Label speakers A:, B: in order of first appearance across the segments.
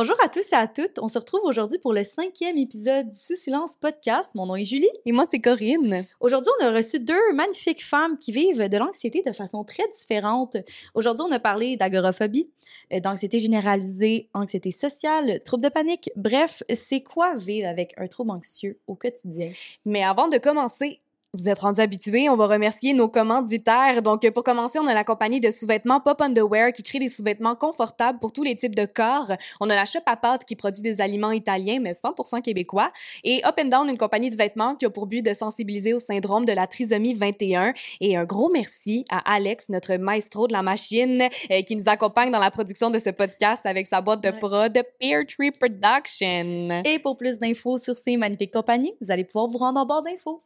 A: Bonjour à tous et à toutes. On se retrouve aujourd'hui pour le cinquième épisode du Sous Silence Podcast. Mon nom est Julie.
B: Et moi, c'est Corinne.
A: Aujourd'hui, on a reçu deux magnifiques femmes qui vivent de l'anxiété de façon très différente. Aujourd'hui, on a parlé d'agoraphobie, euh, d'anxiété généralisée, anxiété sociale, trouble de panique. Bref, c'est quoi vivre avec un trouble anxieux au quotidien?
B: Mais avant de commencer, vous êtes rendus habitués, on va remercier nos commanditaires. Donc, pour commencer, on a la compagnie de sous-vêtements Pop Underwear qui crée des sous-vêtements confortables pour tous les types de corps. On a la Shop à pâtes qui produit des aliments italiens, mais 100% québécois. Et Up and Down, une compagnie de vêtements qui a pour but de sensibiliser au syndrome de la trisomie 21. Et un gros merci à Alex, notre maestro de la machine, euh, qui nous accompagne dans la production de ce podcast avec sa boîte de prod Pear Tree Production.
A: Et pour plus d'infos sur ces magnifiques compagnies, vous allez pouvoir vous rendre en barre d'infos.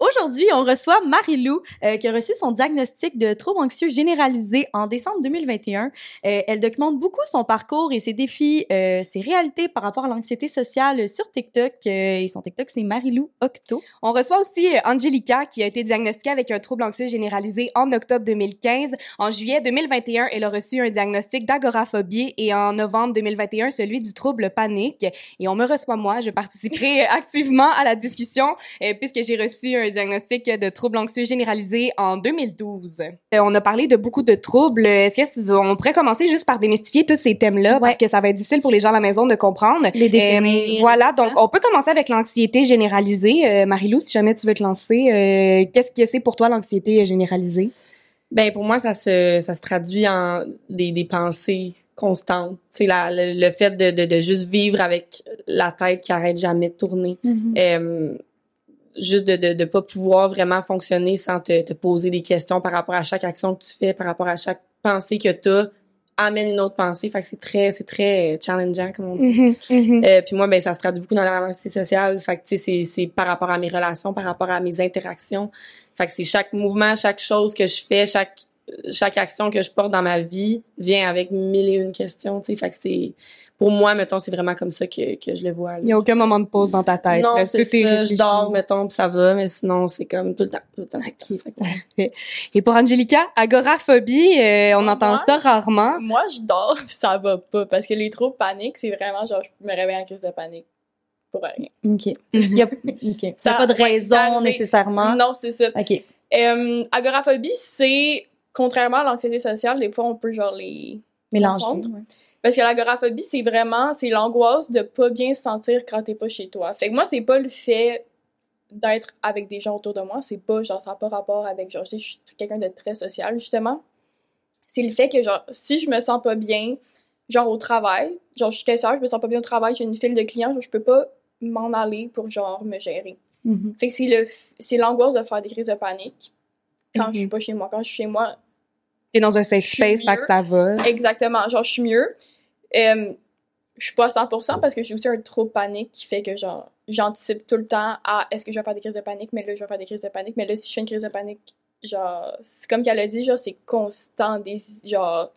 A: Aujourd'hui, on reçoit Marie-Lou, euh, qui a reçu son diagnostic de trouble anxieux généralisé en décembre 2021. Euh, elle documente beaucoup son parcours et ses défis, euh, ses réalités par rapport à l'anxiété sociale sur TikTok. Et son TikTok, c'est Marie-Lou Octo.
B: On reçoit aussi Angelica qui a été diagnostiquée avec un trouble anxieux généralisé en octobre 2015. En juillet 2021, elle a reçu un diagnostic d'agoraphobie et en novembre 2021, celui du trouble panique. Et on me reçoit moi, je participerai activement à la discussion puisque j'ai reçu un diagnostic de trouble anxieux généralisé en 2012. Euh, on a parlé de beaucoup de troubles. Est-ce qu'on pourrait commencer juste par démystifier tous ces thèmes-là? Parce que ça va être difficile pour les gens à la maison de comprendre.
A: Les définir,
B: Euh, voilà,
A: tout ça.
B: donc on peut commencer avec l'anxiété généralisée. Euh, Marie-Lou, si jamais tu veux te lancer, euh, qu'est-ce que c'est pour toi l'anxiété généralisée?
C: Ben pour moi ça se ça se traduit en des, des pensées constantes. C'est la le, le fait de, de de juste vivre avec la tête qui arrête jamais de tourner. Euh, juste de, de de pas pouvoir vraiment fonctionner sans te, te poser des questions par rapport à chaque action que tu fais, par rapport à chaque pensée que tu as amène une autre pensée. Fait que c'est très c'est très challengeant comme on dit. Euh, puis moi, ben, ça se traduit beaucoup dans l'anxiété sociale. Fait que, tu sais, c'est, c'est par rapport à mes relations, par rapport à mes interactions. Fait que c'est chaque mouvement, chaque chose que je fais, chaque, chaque action que je porte dans ma vie vient avec mille et une questions, tu sais. Fait que c'est, pour moi, mettons, c'est vraiment comme ça que, que je le vois. là.
B: Il n'y a aucun moment de pause dans ta tête.
C: non, c'est ça, je dors, mettons, puis ça va, mais sinon, c'est comme tout le temps, tout le temps.
B: Ok.
C: Fait que-
B: Et pour Angelica, agoraphobie, euh, on entend
D: Moi,
B: ça rarement.
D: Moi, je dors puis ça va pas parce que les troubles paniques, c'est vraiment genre je me réveille en crise de panique pour rien.
A: OK. Il y a, OK. Ça
D: Ça-
A: n'a pas de raison
D: ça
A: nécessairement.
D: Non, c'est ça.
A: OK.
D: Euh, agoraphobie, c'est contrairement à l'anxiété sociale, des fois on peut genre les
A: Mélanger. ouais.
D: Parce que l'agoraphobie, c'est vraiment c'est l'angoisse de pas bien se sentir quand t'es pas chez toi. Fait que moi, c'est pas le fait d'être avec des gens autour de moi, c'est pas genre ça n'a pas rapport avec genre je suis quelqu'un de très social justement. C'est le fait que genre si je me sens pas bien genre au travail, genre je suis caissière, je me sens pas bien au travail, j'ai une file de clients, genre je peux pas m'en aller pour genre me gérer.
A: Mhm.
D: Fait que c'est le c'est l'angoisse de faire des crises de panique quand
B: Mhm.
D: je suis pas chez moi. Quand je suis chez moi,
B: T'es dans un safe space, fait que ça va.
D: exactement, genre je suis mieux. Euh, je suis pas à 100% parce que j'ai aussi un trouble panique qui fait que genre j'anticipe tout le temps à est-ce que je vais faire des crises de panique? Mais là je vais faire des crises de panique mais là si je fais une crise de panique genre c'est comme qu'elle a dit genre c'est constant des genre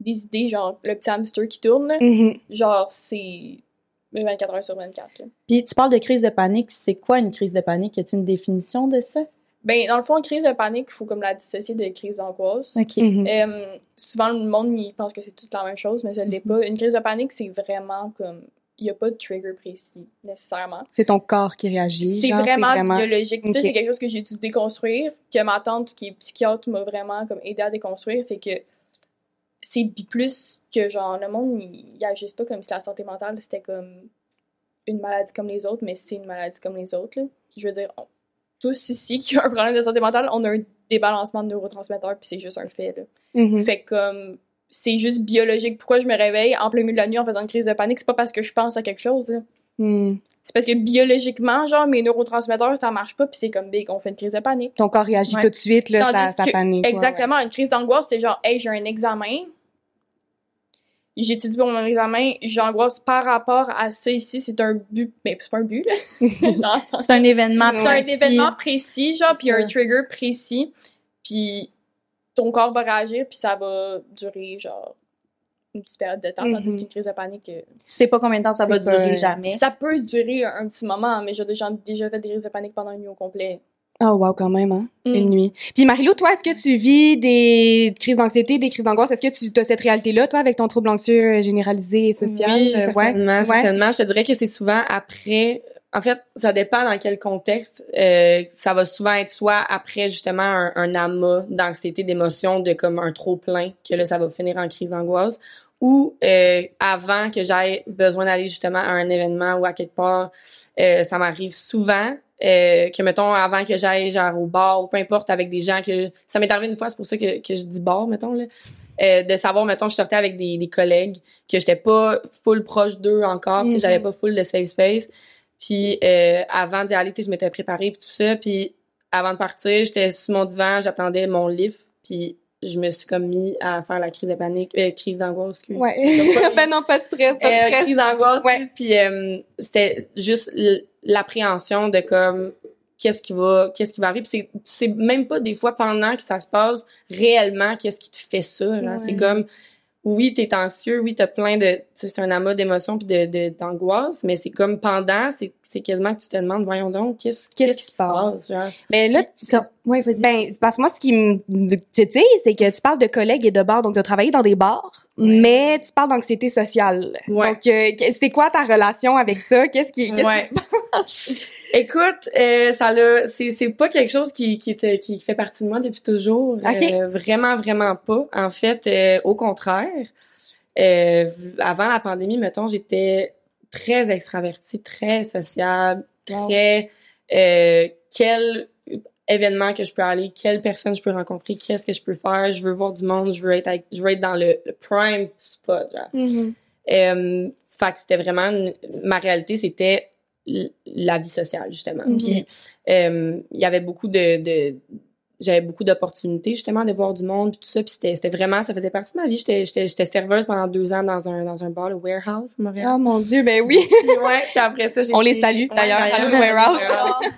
D: des idées genre le petit hamster qui tourne.
B: Mhm.
D: genre c'est 24 heures sur 24 là.
A: Puis tu parles de crise de panique. C'est quoi une crise de panique? Y a-t-il une définition de ça?
D: Ben dans le fond une crise de panique il faut comme la dissocier de crise d'angoisse.
B: Mhm.
D: Euh, souvent, le monde il pense que c'est toute la même chose, mais ça ne l'est pas. Une crise de panique, c'est vraiment comme. Il n'y a pas de trigger précis, nécessairement.
B: C'est ton corps qui réagit.
D: C'est vraiment, biologique. Ça, c'est quelque chose que j'ai dû déconstruire, que ma tante, qui est psychiatre, m'a vraiment comme aidé à déconstruire. C'est que c'est plus que, genre, le monde, il, il agisse pas comme si la santé mentale, c'était comme une maladie comme les autres, mais c'est une maladie comme les autres, là. Je veux dire, on- tous ici qui ont un problème de santé mentale, on a un débalancement de neurotransmetteurs, puis c'est juste un fait, là.
B: Mhm.
D: Fait que comme c'est juste biologique. Pourquoi je me réveille en plein milieu de la nuit en faisant une crise de panique? C'est pas parce que je pense à quelque chose, là.
B: Mhm.
D: C'est parce que biologiquement, genre, mes neurotransmetteurs, ça marche pas, puis c'est comme big, on fait une crise de panique.
B: Ton corps réagit
D: Ouais.
B: tout de suite, là, ça, panique. ouais,
D: Exactement, une crise d'angoisse, c'est genre, hey, j'ai un examen. J'étudie pour mon examen, j'angoisse par rapport à ça ici, c'est un but, mais c'est pas un but, là.
A: C'est un événement
D: c'est un
A: précis.
D: événement précis, genre, puis un trigger précis, puis ton corps va réagir, puis ça va durer, genre, une petite période de temps, tandis
B: Mhm.
D: qu'une crise de panique, euh,
A: Tu sais pas combien de temps ça va durer jamais.
D: ça peut durer un petit moment, mais j'ai déjà, déjà fait des crises de panique pendant une nuit au complet.
B: Oh, wow, quand même, hein?
D: Mm.
B: Une nuit. Puis Marilou, toi, est-ce que tu vis des crises d'anxiété, des crises d'angoisse? Est-ce que tu as cette réalité-là, toi, avec ton trouble anxieux euh, généralisé et social?
C: Oui,
B: Euh, ouais.
C: certainement,
B: Ouais.
C: certainement. Je te dirais que c'est souvent après. En fait, ça dépend dans quel contexte. Euh, ça va souvent être soit après justement un, un amas d'anxiété, d'émotion, de comme un trop plein, que là ça va finir en crise d'angoisse, ou euh, avant que j'aie besoin d'aller justement à un événement ou à quelque part. Euh, ça m'arrive souvent. euh, que mettons avant que j'aille genre au bar ou peu importe avec des gens que ça m'est arrivé une fois c'est pour ça que, que je dis bar mettons là euh, de savoir mettons je sortais avec des, des collègues que j'étais pas full proche d'eux encore,
B: Mhm.
C: que j'avais pas full de safe space. Puis euh, avant d'y aller, je m'étais préparée puis tout ça. Puis avant de partir, j'étais sur mon divan, j'attendais mon livre. Puis je me suis comme mis à faire la crise de panique, euh, crise d'angoisse, excuse.
B: Ouais.
C: pas-
B: ben non, pas de stress, pas de
C: Euh, crise d'angoisse,
B: Ouais.
C: Puis euh, c'était juste l'appréhension de comme qu'est-ce qui va qu'est-ce qui va arriver puis c'est tu sais même pas des fois pendant que ça se passe réellement qu'est-ce qui te fait ça là
B: Ouais.
C: c'est comme oui t'es anxieux oui t'as plein de c'est un amas d'émotions puis de de- d'angoisse mais c'est comme pendant c'est c'est quasiment que tu te demandes voyons donc qu'est-ce
B: Qu'est-ce qui se passe?
C: genre?
B: Ben là, tu,
A: Ouais, vas-y.
B: Ben, c'est parce que moi, ce qui me titille, c'est que tu parles de collègues et de bars, donc tu as travaillé dans des bars, mais tu parles d'anxiété sociale.
C: Ouais.
B: Donc, euh, c'est quoi ta relation avec ça? Qu'est-ce qui, qu'est-ce qui se passe?
C: Écoute, euh, ça l'a, c'est c'est pas quelque chose qui qui était qui fait partie de moi depuis toujours. Euh, vraiment vraiment pas. En fait, euh, au contraire, euh, avant la pandémie, mettons, j'étais très extravertie, très sociable, très quel événement que je peux aller, quelle personne je peux rencontrer, qu'est-ce que je peux faire, je veux voir du monde, je veux être avec- je veux être dans le, le prime spot. Genre. Euh, fait que c'était vraiment une- ma réalité, c'était la vie sociale justement.
B: Mhm.
C: Puis euh, il y avait beaucoup de, de j'avais beaucoup d'opportunités justement de voir du monde puis tout ça puis c'était c'était vraiment ça faisait partie de ma vie. J'étais j'étais j'étais serveuse pendant deux ans dans un dans un bar le warehouse à Montréal.
B: Oh mon Dieu, ben oui.
C: Puis ouais, puis après ça j'ai
B: On les salue, d'ailleurs. Le warehouse.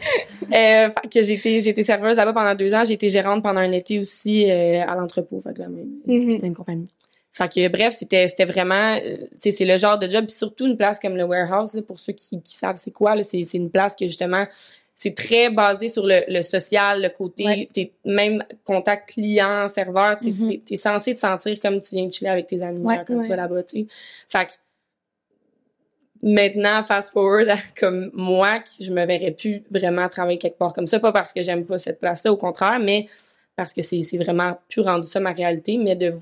C: Euh, fait que j'ai été j'ai été serveuse là-bas pendant deux ans, j'ai été gérante pendant un été aussi euh, à l'entrepôt, fait que la même
B: Mhm.
C: même compagnie. Fait que bref, c'était c'était vraiment euh, c'est le genre de job puis surtout une place comme le warehouse là, pour ceux qui, qui savent c'est quoi c'est c'est une place que justement c'est très basé sur le, le social, le côté
A: Ouais.
C: t'es même contact client, serveur, tu
A: Mhm.
C: c'est- t'es censé te sentir comme tu viens de chiller avec tes amis
A: Ouais,
C: genre, quand
B: ouais.
C: tu vas là-bas, tu sais. Fait que maintenant fast forward à comme moi qui je me verrais plus vraiment travailler quelque part comme ça pas parce que j'aime pas cette place-là au contraire mais parce que c'est c'est vraiment plus rendu ça ma réalité mais de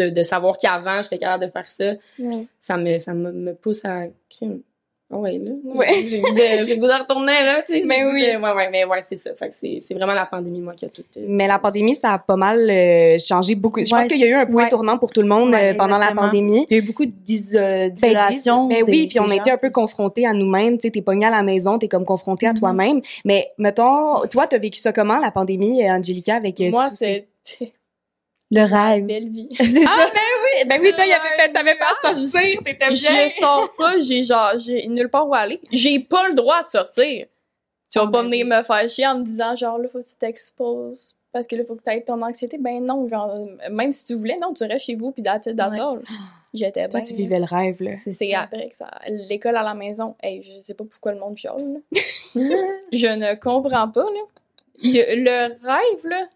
C: de, de savoir qu'avant j'étais capable de faire ça ça me ça me, me pousse à ah ouais là
B: Ouais.
C: j'ai goût de retourner là tu sais
B: Mais oui.
C: de- ouais ouais mais ouais c'est ça fait que c'est c'est vraiment la pandémie moi qui a tout euh,
B: Mais la pandémie, ça a pas mal euh, changé beaucoup. Je
A: Ouais,
B: pense qu'il y a eu un point tournant pour tout le monde euh, pendant la pandémie.
A: Il y a eu beaucoup
B: Ben,
A: d'isolation.
B: dis- ben
A: des-
B: oui, puis on a
A: gens.
B: été un peu confrontés à nous-mêmes. Tu sais, t'es pogné à la maison, t'es comme confronté à
A: Mhm.
B: toi-même. Mais mettons, toi, t'as vécu ça comment, la pandémie, Angelica, avec
D: Moi,
B: tous ces-
D: c'était
A: Le rêve.
D: belle vie.
B: Ah,
A: ça.
B: ben oui! Ben oui, toi, t'avais pas à sortir, t'étais bien.
D: Je sors pas, j'ai genre, j'ai nulle part où aller. J'ai pas le droit de sortir. Tu vas
B: Ah,
D: pas
B: ben
D: venir
B: oui.
D: me faire chier en me disant, genre, là, faut que tu t'exposes. Parce que là, faut que t'aies ton anxiété. Ben non, genre, même si tu voulais, non, tu restes chez vous, puis that's it, that's
A: Ouais.
D: all. J'étais
B: Toi,
D: bien.
B: tu vivais le rêve, là.
D: C'est
A: ça.
D: après que ça. L'école à la maison. Hey, je sais pas pourquoi le monde chiale, là. je ne comprends pas, là. Le rêve, là.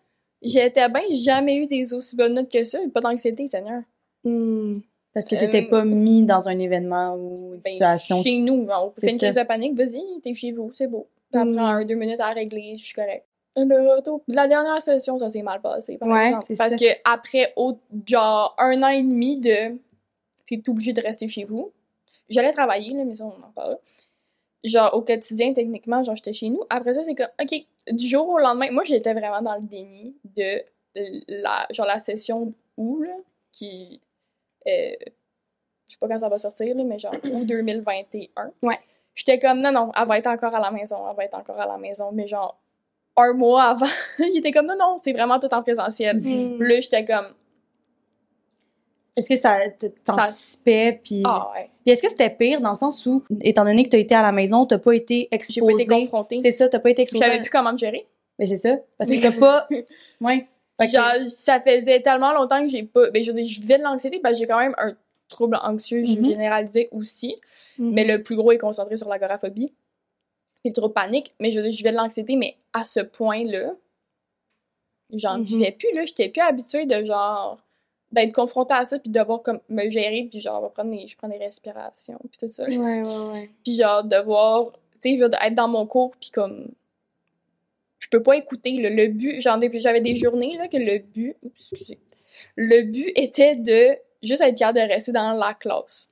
D: J'étais bien, jamais eu des aussi bonnes notes que ça, pas d'anxiété, Seigneur.
B: Hmm.
A: Parce que t'étais
D: Euh,
A: pas mis dans un événement ou une
D: Ben,
A: situation.
D: chez nous, on fait une crise de panique, vas-y, t'es chez vous, c'est beau. Ça
B: Mm.
D: prend un, deux minutes à régler, je suis correct. Le retour. La dernière session, ça s'est mal passé, par
B: Ouais,
D: exemple. Parce
A: ça.
D: que après, genre, un an et demi de. T'es obligé de rester chez vous. J'allais travailler, là, mais ça, on en parle. Genre, au quotidien, techniquement, genre, j'étais chez nous. Après ça, c'est comme, OK, du jour au lendemain, moi, j'étais vraiment dans le déni de la, genre, la session où, là, qui. euh, je sais pas quand ça va sortir, là, mais genre, août 2021.
B: Ouais.
D: J'étais comme, non, non, elle va être encore à la maison, elle va être encore à la maison. Mais genre, un mois avant, il était comme, non, non, c'est vraiment tout en présentiel. Puis là, j'étais comme,
A: Est-ce que ça t'anticipait, puis...
D: Ah ouais.
A: Puis est-ce que c'était pire dans le sens où, étant donné que t'as été à la maison, t'as pas été
D: J'ai
A: exposé...
D: pas été confrontée.
A: C'est ça, t'as pas été
D: Je
A: exposé.
D: savais plus comment me gérer.
A: Mais c'est ça, parce que t'as pas... Ouais. Que-
D: Genre, ça faisait tellement longtemps que j'ai pas. Ben, je veux dire, je vivais de l'anxiété parce que j'ai quand même un trouble anxieux
A: Mhm.
D: généralisé aussi.
B: Mhm.
D: Mais le plus gros est concentré sur l'agoraphobie. Et le trouble panique. Mais je veux dire, je vivais de l'anxiété, mais à ce point-là, j'en
B: Mhm.
D: vivais plus, là. J'étais plus habituée de genre. D'être confrontée à ça, puis de devoir comme me gérer, puis genre, prendre des, je prends des respirations, puis tout ça.
B: Ouais, ouais, ouais.
D: Puis genre, devoir, tu sais, être dans mon cours, puis comme, je peux pas écouter, là. le but, genre, des- j'avais des journées, là, que le but, oups, excusez, le but était de juste être capable de rester dans la classe.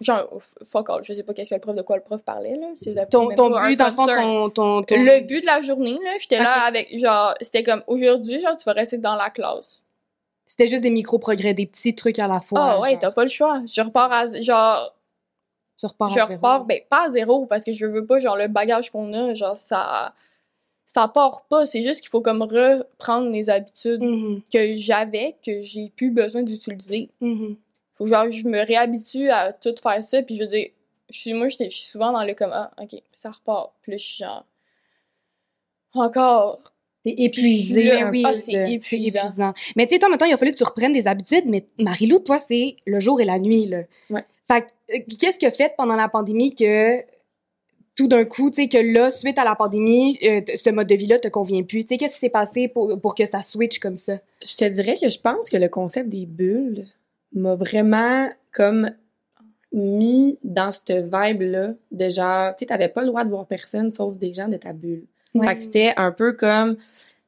D: Genre, fuck all, je sais pas qu'est-ce que le prof, de quoi le prof parlait, là.
B: Ton, ton but, dans ton, ton, ton-
D: Le but de la journée, là, j'étais là avec, genre, c'était comme, aujourd'hui, genre, tu vas rester dans la classe.
B: C'était juste des micro-progrès, des petits trucs à la fois.
D: Ah ouais, t'as pas le choix. Je repars à, genre,
B: Tu repars
D: je
B: à zéro.
D: repars, ben, pas à zéro, parce que je veux pas, genre, le bagage qu'on a, genre, ça, ça part pas. C'est juste qu'il faut comme reprendre les habitudes
B: Mhm,
D: que j'avais, que j'ai plus besoin d'utiliser.
B: mhm.
D: Faut genre, je me réhabitue à tout faire ça, puis je veux dire, je suis, moi, je suis souvent dans le comme, ah, ok, ça repart. Puis là, je suis genre, encore.
A: T'es épuisé.
D: Là,
B: oui,
D: c'est épuisant.
B: épuisant. Mais tu sais, toi, maintenant, il a fallu que tu reprennes des habitudes, mais Marie-Lou, toi, c'est le jour et la nuit, là.
C: Ouais.
B: Fait que, euh, qu'est-ce que fait pendant la pandémie que tout d'un coup, tu sais, que là, suite à la pandémie, euh, ce mode de vie-là te convient plus? Tu sais, qu'est-ce qui s'est passé pour, pour que ça switch comme ça?
C: Je te dirais que je pense que le concept des bulles m'a vraiment comme mis dans cette vibe-là de genre, tu sais, t'avais pas le droit de voir personne sauf des gens de ta bulle. Fait que c'était un peu comme,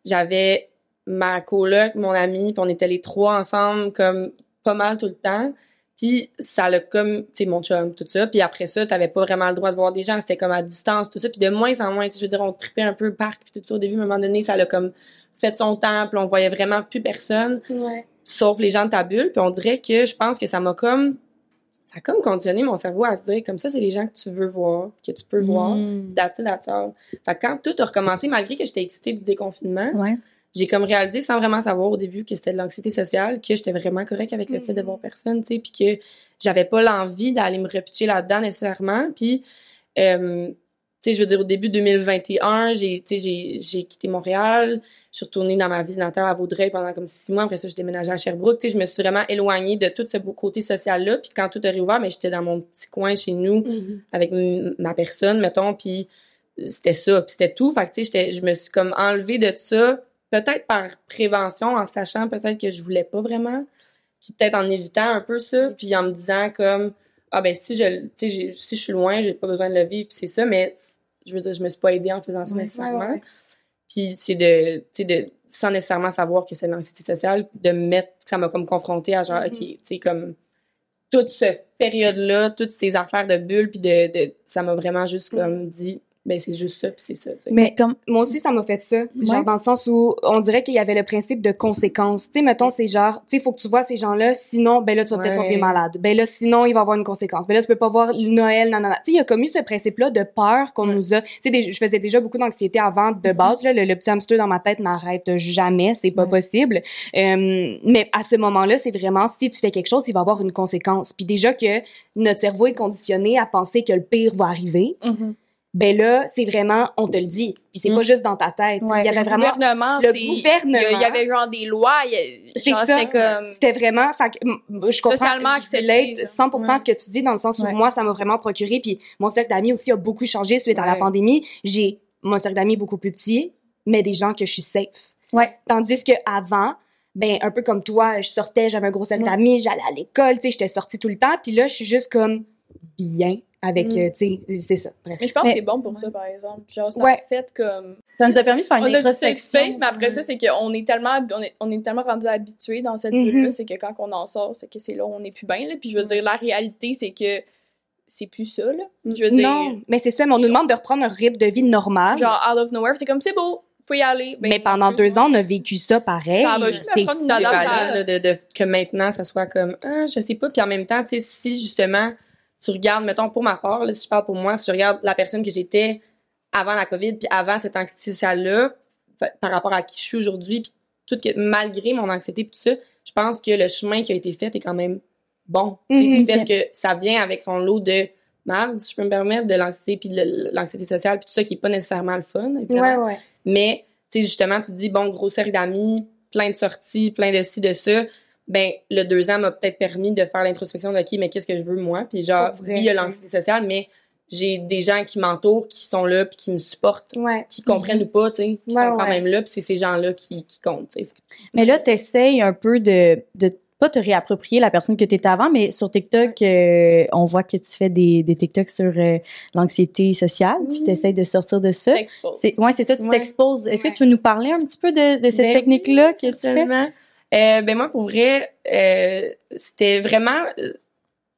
C: j'avais ma coloc, mon ami, puis on était les trois ensemble comme pas mal tout le temps. Puis ça l'a comme, tu sais, mon chum, tout ça. Puis après ça, t'avais pas vraiment le droit de voir des gens. C'était comme à distance, tout ça. Puis de moins en moins, tu sais, je veux dire, on tripait un peu le parc, puis tout ça. Au début, à un moment donné, ça l'a comme fait son temps, puis on voyait vraiment plus personne,
D: Ouais.
C: sauf les gens de ta bulle. Puis on dirait que je pense que ça m'a comme, ça a comme conditionné mon cerveau à se dire, comme ça, c'est les gens que tu veux voir, que tu peux voir.
A: Mm.
C: Puis that's it, that's all. Fait que quand tout a recommencé, malgré que j'étais excitée du déconfinement,
A: Ouais.
C: j'ai comme réalisé sans vraiment savoir au début que c'était de l'anxiété sociale, que j'étais vraiment correct avec le fait de voir personne, tu sais, puis que j'avais pas l'envie d'aller me repitcher là-dedans nécessairement. Puis, euh, tu sais, je veux dire, au début 2021, j'ai, tu sais, j'ai, j'ai quitté Montréal, je suis retournée dans ma ville natale à Vaudreuil pendant comme six mois. Après ça, je déménageais à Sherbrooke. Tu sais, je me suis vraiment éloignée de tout ce beau côté social-là. Puis quand tout a réouvert, mais j'étais dans mon petit coin chez nous avec m- ma personne, mettons, puis c'était ça, puis c'était tout. Fait que, tu sais, je me suis comme enlevée de ça, peut-être par prévention, en sachant peut-être que je voulais pas vraiment, puis peut-être en évitant un peu ça, puis en me disant comme, ah ben si je, tu sais, j'ai- si je suis loin, j'ai pas besoin de le vivre, puis c'est ça, mais je veux dire, je me suis pas aidée en faisant ça
A: Ouais,
C: nécessairement.
B: ouais, ouais.
C: Puis c'est de, tu sais, de, sans nécessairement savoir que c'est de l'anxiété sociale, de me mettre, ça m'a comme confrontée à genre,
B: Mhm.
C: ok, tu sais, comme, toute cette période-là, toutes ces affaires de bulles, puis de, de, ça m'a vraiment juste comme dit, ben c'est juste ça, puis c'est ça, tu sais.
B: Mais
A: comme
B: moi aussi, ça m'a fait ça. Genre, dans le sens où on dirait qu'il y avait le principe de conséquence. Tu sais, mettons, c'est genre, tu sais, il faut que tu vois ces gens-là, sinon, ben là, tu vas peut-être
C: Ouais.
B: tomber malade. Ben là, sinon, il va y avoir une conséquence. Ben là, tu peux pas voir Noël, nanana. Tu sais, il y a comme eu ce principe-là de peur qu'on
C: Ouais.
B: nous a. Tu sais, je faisais déjà beaucoup d'anxiété avant de base, là. Le, le petit hamster dans ma tête n'arrête jamais. C'est pas
A: Ouais.
B: possible. Euh, mais à ce moment-là, c'est vraiment, si tu fais quelque chose, il va y avoir une conséquence. Puis déjà que notre cerveau est conditionné à penser que le pire va arriver
D: Mhm.
B: Ben là, c'est vraiment, on te le dit. Puis c'est
C: Mm.
B: pas juste dans ta tête.
A: Ouais.
B: Il y avait
D: Le
B: vraiment...
D: gouvernement,
B: le gouvernement.
D: Il y, avait genre des lois,
B: C'est ça.
D: C'était comme.
B: Vraiment... Fait je comprends,
D: Socialement accepté,
B: relate
D: genre.
B: 100%
C: Ouais.
B: ce que tu dis, dans le sens où
A: Ouais.
B: moi, ça m'a vraiment procuré. Puis mon cercle d'amis aussi a beaucoup changé suite à la pandémie. J'ai mon cercle d'amis beaucoup plus petit, mais des gens que je suis safe.
A: Ouais.
B: Tandis que avant ben un peu comme toi, je sortais, j'avais un gros cercle d'amis, j'allais à l'école, tu sais, j'étais sortie tout le temps. Puis là, je suis juste comme bien avec,
C: Mm.
B: euh, tu sais, c'est ça. Bref.
D: Mais je pense
A: Mais-
D: que c'est bon pour ça, par exemple. Genre, ça
B: Ouais.
D: a fait comme.
A: ça nous a permis de faire une
D: On a du safe
A: introspection.
D: space, mais après ça, c'est qu'on est tellement, on est, on est tellement rendu habitué dans cette
B: Mhm.
D: bulle-là, c'est que quand on en sort, c'est que c'est là où on est plus bien, là. Puis je veux dire, la réalité, c'est que c'est plus ça, là. Je veux dire,
B: Non, mais c'est ça, mais on nous demande de reprendre un rythme de vie normal.
D: genre, out of nowhere, c'est comme, c'est beau, faut y aller. Ben,
B: mais pendant deux ans, on a vécu ça pareil.
D: Ça va juste me
B: C'est
D: une
C: valide là, de, de- que maintenant ça soit comme ah, je sais pas puis en même temps tu sais si justement tu regardes mettons pour ma part là, si je parle pour moi si je regarde la personne que j'étais avant la covid puis avant cette anxiété sociale là par rapport à qui je suis aujourd'hui puis tout que malgré mon anxiété puis tout ça je pense que le chemin qui a été fait est quand même bon. Sais,
B: Mhm.
C: Du fait que ça vient avec son lot de marde, si je peux me permettre, de l'anxiété puis de l'anxiété sociale puis tout ça qui est pas nécessairement le fun. évidemment.
B: ouais.
C: Mais, tu sais, justement, tu te dis, bon, grosse série d'amis, plein de sorties, plein de ci, de ça. Ben, le deux ans m'a peut-être permis de faire l'introspection de, OK, mais qu'est-ce que je veux, moi? Puis genre, oui, il y a
B: tu
C: l'anxiété sociale, mais j'ai des gens qui m'entourent, qui sont là, puis qui me supportent,
B: Ouais.
C: qui comprennent ou pas, tu sais, qui
B: Ouais,
C: sont quand
B: ouais.
C: même là, puis c'est ces gens-là qui, qui comptent, tu sais.
A: Mais là, t'essayes un peu de, de pas te réapproprier la personne que t'étais avant, mais sur TikTok, euh, on voit que tu fais des, des TikTok sur euh, l'anxiété sociale, puis
D: Mhm.
A: t'essayes de sortir de ça. C'est, ouais, c'est ça, tu
C: Ouais.
A: t'exposes. Est-ce
B: Ouais.
A: que tu veux nous parler un petit peu de, de cette
C: Ben
A: technique-là que tu fais?
C: Euh, ben moi, pour vrai, euh, c'était vraiment euh,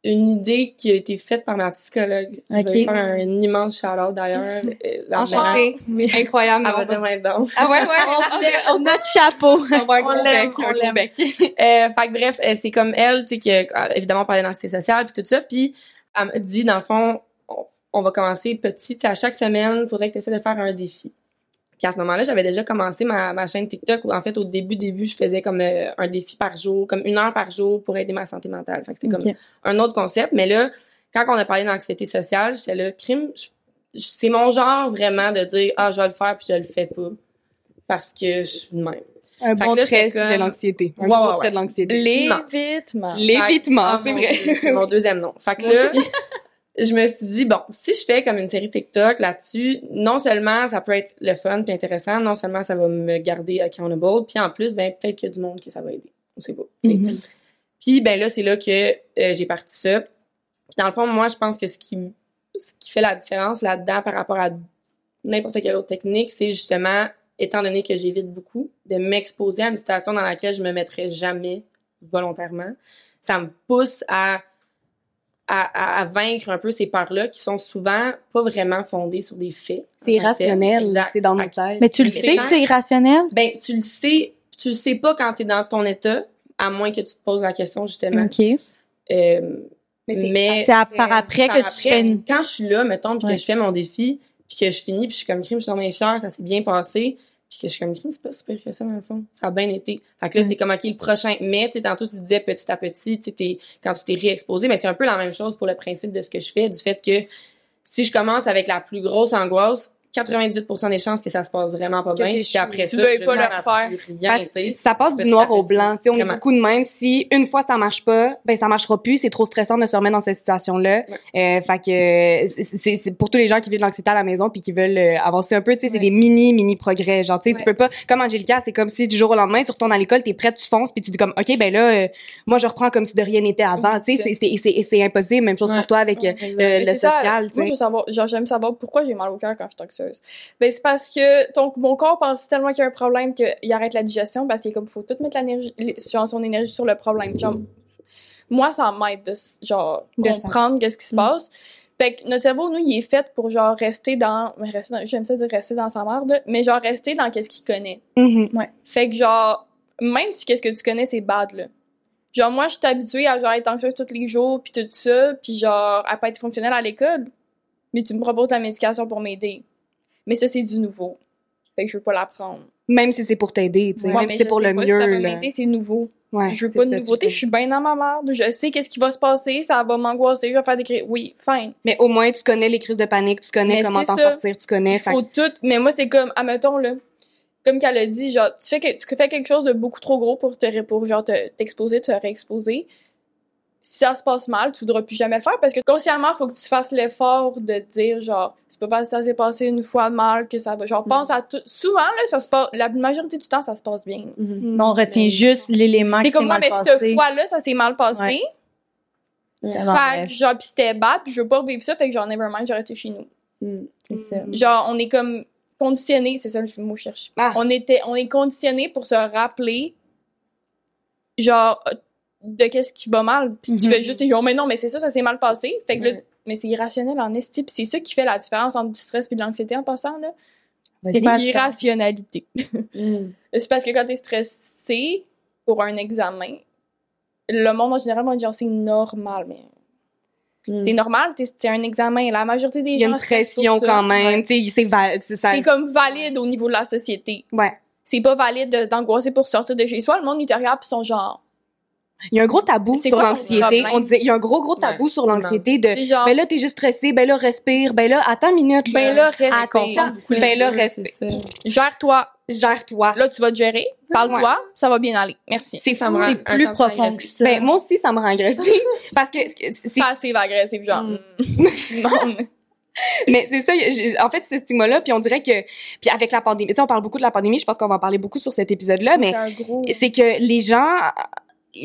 C: une idée qui a été faite par ma psychologue.
A: Ok.
C: Je vais faire un, immense shout-out d'ailleurs.
B: Enchantée. Incroyable. mais on
C: va- demain donc.
B: Ah ouais, ouais.
A: On a notre chapeau.
B: On va un
C: On l'aime,
B: bec,
C: on. Euh, fait que bref, c'est comme elle, tu sais, qui a euh, évidemment parlé d'anxiété sociale puis tout ça, puis elle m'a dit, dans le fond, on, on va commencer petit, à chaque semaine, il faudrait que tu essaies de faire un défi. Puis à ce moment-là, j'avais déjà commencé ma, ma chaîne TikTok où, en fait, au début, début, je faisais comme euh, un défi par jour, comme une heure par jour pour aider ma santé mentale. Fait que c'était comme un autre concept. Mais là, quand on a parlé d'anxiété sociale, j'étais là, crime, c'est mon genre vraiment de dire, ah, je vais le faire puis je le fais pas. Parce que je suis de même.
B: Un
C: Fait
B: bon
C: là,
B: trait
C: comme-
B: de l'anxiété. Un
C: Ouais, ouais,
B: trait
C: ouais.
B: de l'anxiété.
D: L'évitement.
B: L'évitement,
C: Ah,
B: c'est
C: mon
B: vrai.
C: C'est mon deuxième nom. Fait que là,
D: aussi.
C: Je me suis dit, bon, si je fais comme une série TikTok là-dessus, non seulement ça peut être le fun puis intéressant, non seulement ça va me garder accountable, puis en plus, ben peut-être qu'il y a du monde que ça va aider. On sait pas. tu sais.
A: Mhm.
C: Puis ben là, c'est là que euh, j'ai parti ça. Puis dans le fond, moi, je pense que ce qui, ce qui fait la différence là-dedans par rapport à n'importe quelle autre technique, c'est justement, étant donné que j'évite beaucoup, de m'exposer à une situation dans laquelle je me mettrais jamais volontairement. Ça me pousse à, à, à, à vaincre un peu ces peurs-là qui sont souvent pas vraiment fondées sur des faits.
B: C'est irrationnel, c'est dans nos têtes.
A: Mais tu le sais que c'est irrationnel?
C: Ben, tu le sais, tu le sais pas quand t'es dans ton état, à moins que tu te poses la question, justement.
A: OK.
C: Euh,
B: c'est-
C: mais
A: C'est par après
C: par
A: que tu fais une...
C: quand je suis là, mettons, puis
A: Ouais.
C: que je fais mon défi, puis que je finis, puis je suis comme crime, je suis dans mes fière, ça s'est bien passé, puis que je suis comme c'est pas super que ça dans le fond. Ça a bien été. Fait que là,
A: Ouais.
C: c'est comme OK, le prochain. Mais, tu sais, tantôt, tu disais petit à petit, tu sais, quand tu t'es réexposé, mais c'est un peu la même chose pour le principe de ce que je fais, du fait que si je commence avec la plus grosse angoisse, 98% des chances que ça se passe vraiment pas
B: Que
C: bien, puis après
D: tu
C: ça,
D: veuilles
C: je
D: pas
C: ne
D: le faire.
C: rien,
B: Parce- ça passe du noir au blanc. On est beaucoup de même. Si une fois ça marche pas, ben ça marchera plus. C'est trop stressant de se remettre dans cette situation-là. Euh, fait que c'est- pour tous les gens qui vivent de l'anxiété à la maison puis qui veulent euh, avancer un peu. Tu sais, c'est
C: Ouais.
B: des mini mini progrès. Genre, tu sais, tu peux pas. Comme Angelica, c'est comme si du jour au lendemain, tu retournes à l'école, t'es prête, tu fonces, puis tu dis comme, ok, ben là, euh, moi je reprends comme si de rien n'était avant.
D: Oui,
B: tu sais,
D: c'est-
B: impossible. Même chose
C: Ouais.
B: pour toi avec
C: Ouais,
B: le, social.
D: Moi,
B: sais.
D: je veux savoir, genre, j'aime savoir pourquoi j'ai mal au cœur quand je suis Ben, c'est parce que ton, mon corps pense tellement qu'il y a un problème qu'il arrête la digestion parce qu'il est comme, faut tout mettre l'énergie, son énergie sur le problème. Genre, moi, ça m'aide de, genre,
B: De
D: comprendre qu'est-ce qui se
A: Mm.
D: passe. Fait que notre cerveau, nous, il est fait pour, genre, rester dans, rester dans, j'aime ça dire rester dans sa merde, mais genre, rester dans qu'est-ce qu'il connaît.
B: Mhm.
D: Fait que genre, même si qu'est-ce que tu connais, c'est bad, là. Genre, moi, je suis habituée à genre être anxieuse tous les jours, puis tout ça, puis genre, à pas être fonctionnelle à l'école. Mais tu me proposes de la médication pour m'aider. Mais ça, c'est du nouveau. Fait que je veux pas la prendre.
B: Même si c'est pour t'aider, tu sais,
D: Ouais,
B: même si c'est pour le
D: pas si
B: mieux.
D: ça va m'aider, c'est nouveau.
B: Ouais,
D: je veux pas de
B: ça,
D: nouveauté, je suis bien dans ma merde. Je sais qu'est-ce qui va se passer, ça va m'angoisser, je vais faire des cris. Oui, fine.
B: Mais au moins, tu connais les crises de panique, tu connais
D: Mais
B: comment t'en sortir, tu connais.
D: Il
B: fait
D: faut tout. Mais moi, c'est comme, admettons, là, comme qu'elle a dit, genre, tu fais, que- tu fais quelque chose de beaucoup trop gros pour te, pour, genre, te- t'exposer, te réexposer. Si ça se passe mal, tu voudras plus jamais le faire parce que consciemment, il faut que tu fasses l'effort de te dire, genre, c'est pas parce que ça s'est passé une fois mal que ça va. Genre, pense à tout. Souvent, là, ça se passe, la majorité du temps, ça se passe bien.
C: Mhm.
A: On retient juste l'élément qui
D: T'es
A: s'est
D: comme moi,
A: mal
D: mais
A: passé.
D: cette fois-là, ça s'est mal passé.
A: Ouais.
D: Fait
A: vrai.
D: que, genre, pis c'était bad, pis je veux pas revivre ça, fait que genre, nevermind, j'ai arrêté chez nous.
C: Mhm.
A: C'est ça.
D: Genre, on est comme conditionné, c'est ça le mot que je cherche.
B: Ah.
D: On était, on est conditionné pour se rappeler, genre, de qu'est-ce qui va mal. Pis tu
A: Mhm.
D: fais juste, genre, mais non, mais c'est ça, ça s'est mal passé. Fait que là, mais c'est irrationnel en esti, pis c'est ça qui fait la différence entre du stress et de l'anxiété en passant, là.
A: Vas-y.
D: C'est l'irrationalité.
C: Mhm.
D: c'est parce que quand t'es stressé pour un examen, le monde en général va dire c'est normal, mais
C: Mhm.
D: c'est normal, t'es- c'est un examen. La majorité des
B: Il y a
D: gens
B: une pression quand même.
D: Ouais.
B: C'est. C'est
D: comme valide au niveau de la société.
B: Ouais.
D: C'est pas valide de- d'angoisser pour sortir de chez soi. Le monde, il te regarde pis sont genre,
B: Il y a un gros tabou sur l'anxiété? On disait, il y a un gros, gros tabou sur l'anxiété de,
D: genre,
B: ben là, t'es juste stressé, ben là, respire, ben là, attends une minute.
D: ben là, respire.
B: Ben là, respire.
D: Gère-toi.
B: Gère-toi.
D: Là, tu vas te gérer. Parle-toi. Ça va bien aller. Merci.
B: C'est
C: Ça
B: fou.
A: C'est plus profond que ça.
B: Ben, moi aussi, ça me rend agressive. parce que c'est,
D: Passive agressive, genre.
B: Mm.
D: mm. non.
B: mais c'est ça, en fait, ce stigma-là, puis on dirait que, puis avec la pandémie, tu sais, on parle beaucoup de la pandémie, je pense qu'on va en parler beaucoup sur cet épisode-là, mais
D: C'est un gros.
B: c'est que les gens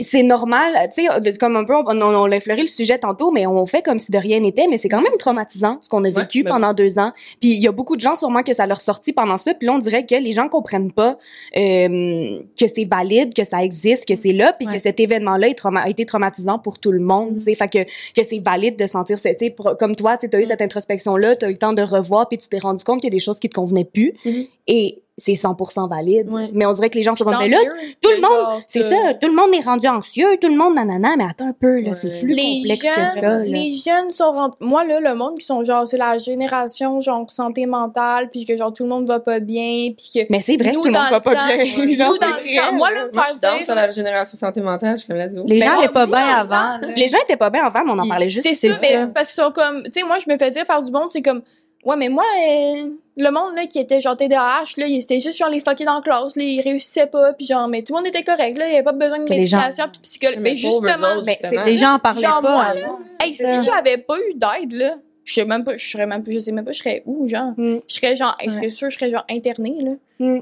B: c'est normal, tu sais, comme un peu, on, on, on a effleuré le sujet tantôt, mais on fait comme si de rien n'était, mais c'est quand même traumatisant ce qu'on a vécu pendant deux ans. Puis il y a beaucoup de gens sûrement que ça leur sortit pendant ça, puis là on dirait que les gens comprennent pas euh, que c'est valide, que ça existe, que c'est là, puis
A: Ouais.
B: que cet événement-là a été traumatisant pour tout le monde,
A: Mhm.
B: tu sais, fait que que c'est valide de sentir, tu sais, comme toi, tu as eu
A: Mhm.
B: cette introspection-là, tu as eu le temps de revoir, puis tu t'es rendu compte qu'il y a des choses qui te convenaient plus,
C: Mhm.
B: et c'est 100% valide.
C: Ouais.
B: Mais on dirait que les gens sont comme, mais là, tout le monde, c'est ça, tout le monde est rendu anxieux, tout le monde nanana, mais attends un peu, là,
C: Ouais.
B: c'est plus
D: les
B: complexe
D: jeunes,
B: que ça, là.
D: les jeunes sont rem- moi là le monde qui sont genre c'est la génération genre santé mentale puis que genre tout le monde va pas bien puis que
B: Mais c'est vrai
D: Nous,
B: que tout le monde va
D: le
B: pas
D: temps,
B: bien.
D: ouais.
B: Genre,
D: Nous, dans le temps, moi,
B: là.
D: là,
C: Moi, je danse
D: dire-
C: sur la génération santé mentale, je suis comme, go.
A: Les gens allaient pas bien avant. là.
B: Les gens étaient pas bien avant, mais on en parlait juste.
D: C'est ça, parce qu'ils sont comme, tu sais, moi, je me fais dire par du monde, c'est comme, ouais, mais moi, euh, le monde, là, qui était genre TDAH, là, il- c'était juste genre les fuckés dans la classe, là, ils réussissaient pas, puis genre, mais tout le monde était correct, là, il y avait pas besoin de médication, puis psychologue.
C: Mais
D: Mais justement,
C: autres, justement.
A: Les gens en parlaient
D: Genre,
A: pas
D: moi,
A: avant.
D: hey, si j'avais pas eu d'aide, là, je sais même pas, je serais même pas, je sais même pas, je serais où, genre.
B: Mm.
D: Je serais genre, sûre, je serais genre internée, là?
B: Mm.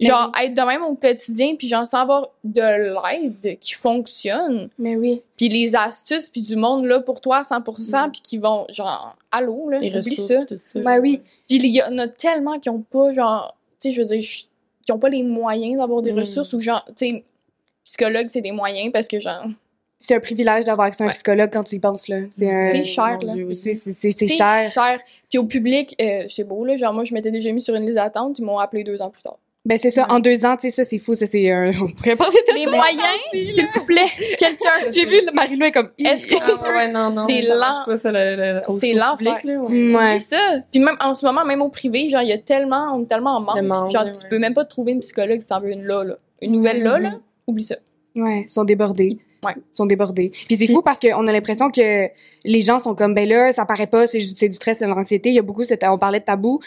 D: Genre, être de même au quotidien, puis genre, sans avoir de l'aide qui fonctionne.
B: Mais oui.
D: puis les astuces puis du monde là pour toi à 100% puis qui vont genre allô là
C: Les
D: oublie
C: ressources,
D: ça
C: tout ça.
B: Ben oui.
D: puis il y en a tellement qui ont pas genre tu sais je veux dire qui ont pas les moyens d'avoir des
C: Mm.
D: ressources ou genre tu sais psychologue c'est des moyens parce que genre
B: C'est un privilège d'avoir accès à un
D: Ouais.
B: psychologue quand tu y penses, là. C'est un...
D: C'est cher, là.
B: C'est, c'est cher.
D: puis au public euh, c'est beau là genre moi je m'étais déjà mis sur une liste d'attente ils m'ont appelé deux ans plus tard
B: Ben c'est ça, en deux ans, tu sais, ça, c'est fou, ça, c'est... un- On pourrait parler de
D: les
B: ça.
D: moyens s'il vous plaît quelqu'un
B: J'ai vu le Marie-Lou est comme...
D: Est-ce qu'on
C: Ah, ouais, non, non.
D: C'est lent. C'est
C: là, ouais.
D: Ça. Puis même en ce moment, même au privé, genre, il y a tellement, on est tellement en manque. Genre,
C: ouais.
D: tu peux même pas trouver une psychologue si t'en veux une là, là. Une nouvelle là, là. Oublie ça.
B: Ouais, ils sont débordés.
D: Ouais.
B: Ils sont débordés. Puis c'est fou parce qu'on a l'impression que les gens sont comme, ben là, ça paraît pas, c'est du stress, c'est de l'anxiété. Il y a beaucoup, on parlait de tabou,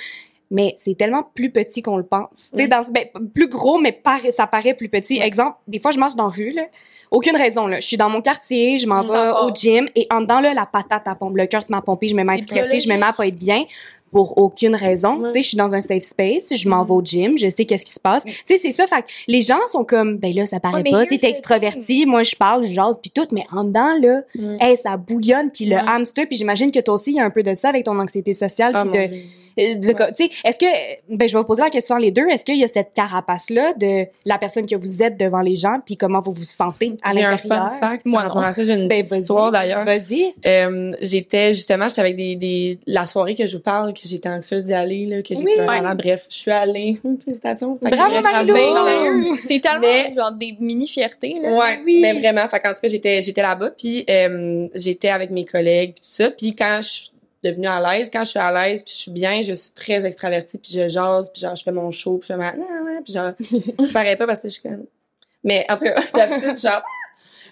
B: mais c'est tellement plus petit qu'on le pense. Dans, ben, plus gros, mais ça paraît plus petit. Exemple, des fois, je marche dans la rue, là. Aucune raison, là. Je suis dans mon quartier, je m'en vais au gym, et en dedans, là, la patate à pompe, le cœur se m'a pompé, je me mets à être stressée, je me mets à pas être bien pour aucune raison.
C: Ouais.
B: Tu sais, je suis dans un safe space, je m'en vais au gym, je sais qu'est-ce qui se passe. Tu sais, c'est ça. Fait que les gens sont comme, ben là, ça paraît
D: Ouais,
B: pas. Tu
D: the
B: extraverti, moi, je parle, je jase, puis tout, mais en dedans, là, hey, ça bouillonne, puis le hamster, puis j'imagine que toi aussi, il y a un peu de ça avec ton anxiété sociale,
C: Ah,
B: puis
C: mon
B: de, Euh, de- tu sais, est-ce que, ben, je vais vous poser la question les deux, est-ce qu'il y a cette carapace-là de la personne que vous êtes devant les gens, puis comment vous vous sentez à
C: J'ai un
B: l'intérieur?
C: fun fact.
D: Moi,
C: Moi, rapport
D: non.
C: à ça, j'ai une
B: Ben,
C: petite histoire d'ailleurs.
B: Vas-y.
C: Euh, j'étais justement, j'étais avec des, des la soirée que je vous parle, que j'étais anxieuse d'y aller, là, que j'étais
B: Oui.
C: vraiment, bref, je suis allée. Félicitations.
B: Bravo,
C: bravo.
D: sérieux. C'est tellement,
C: Mais-
D: genre, des mini-fiertés, là.
C: Ouais,
B: Oui.
C: mais vraiment. Fait qu'en tout cas, j'étais, j'étais là-bas, puis euh, j'étais avec mes collègues, puis tout ça. Puis quand je suis devenue à l'aise, quand je suis à l'aise, puis je suis bien, je suis très extravertie, puis je jase, puis genre, je fais mon show, puis je fais ma... Puis genre, ça paraît pas parce que je suis comme... Mais en tout cas, d'habitude, genre...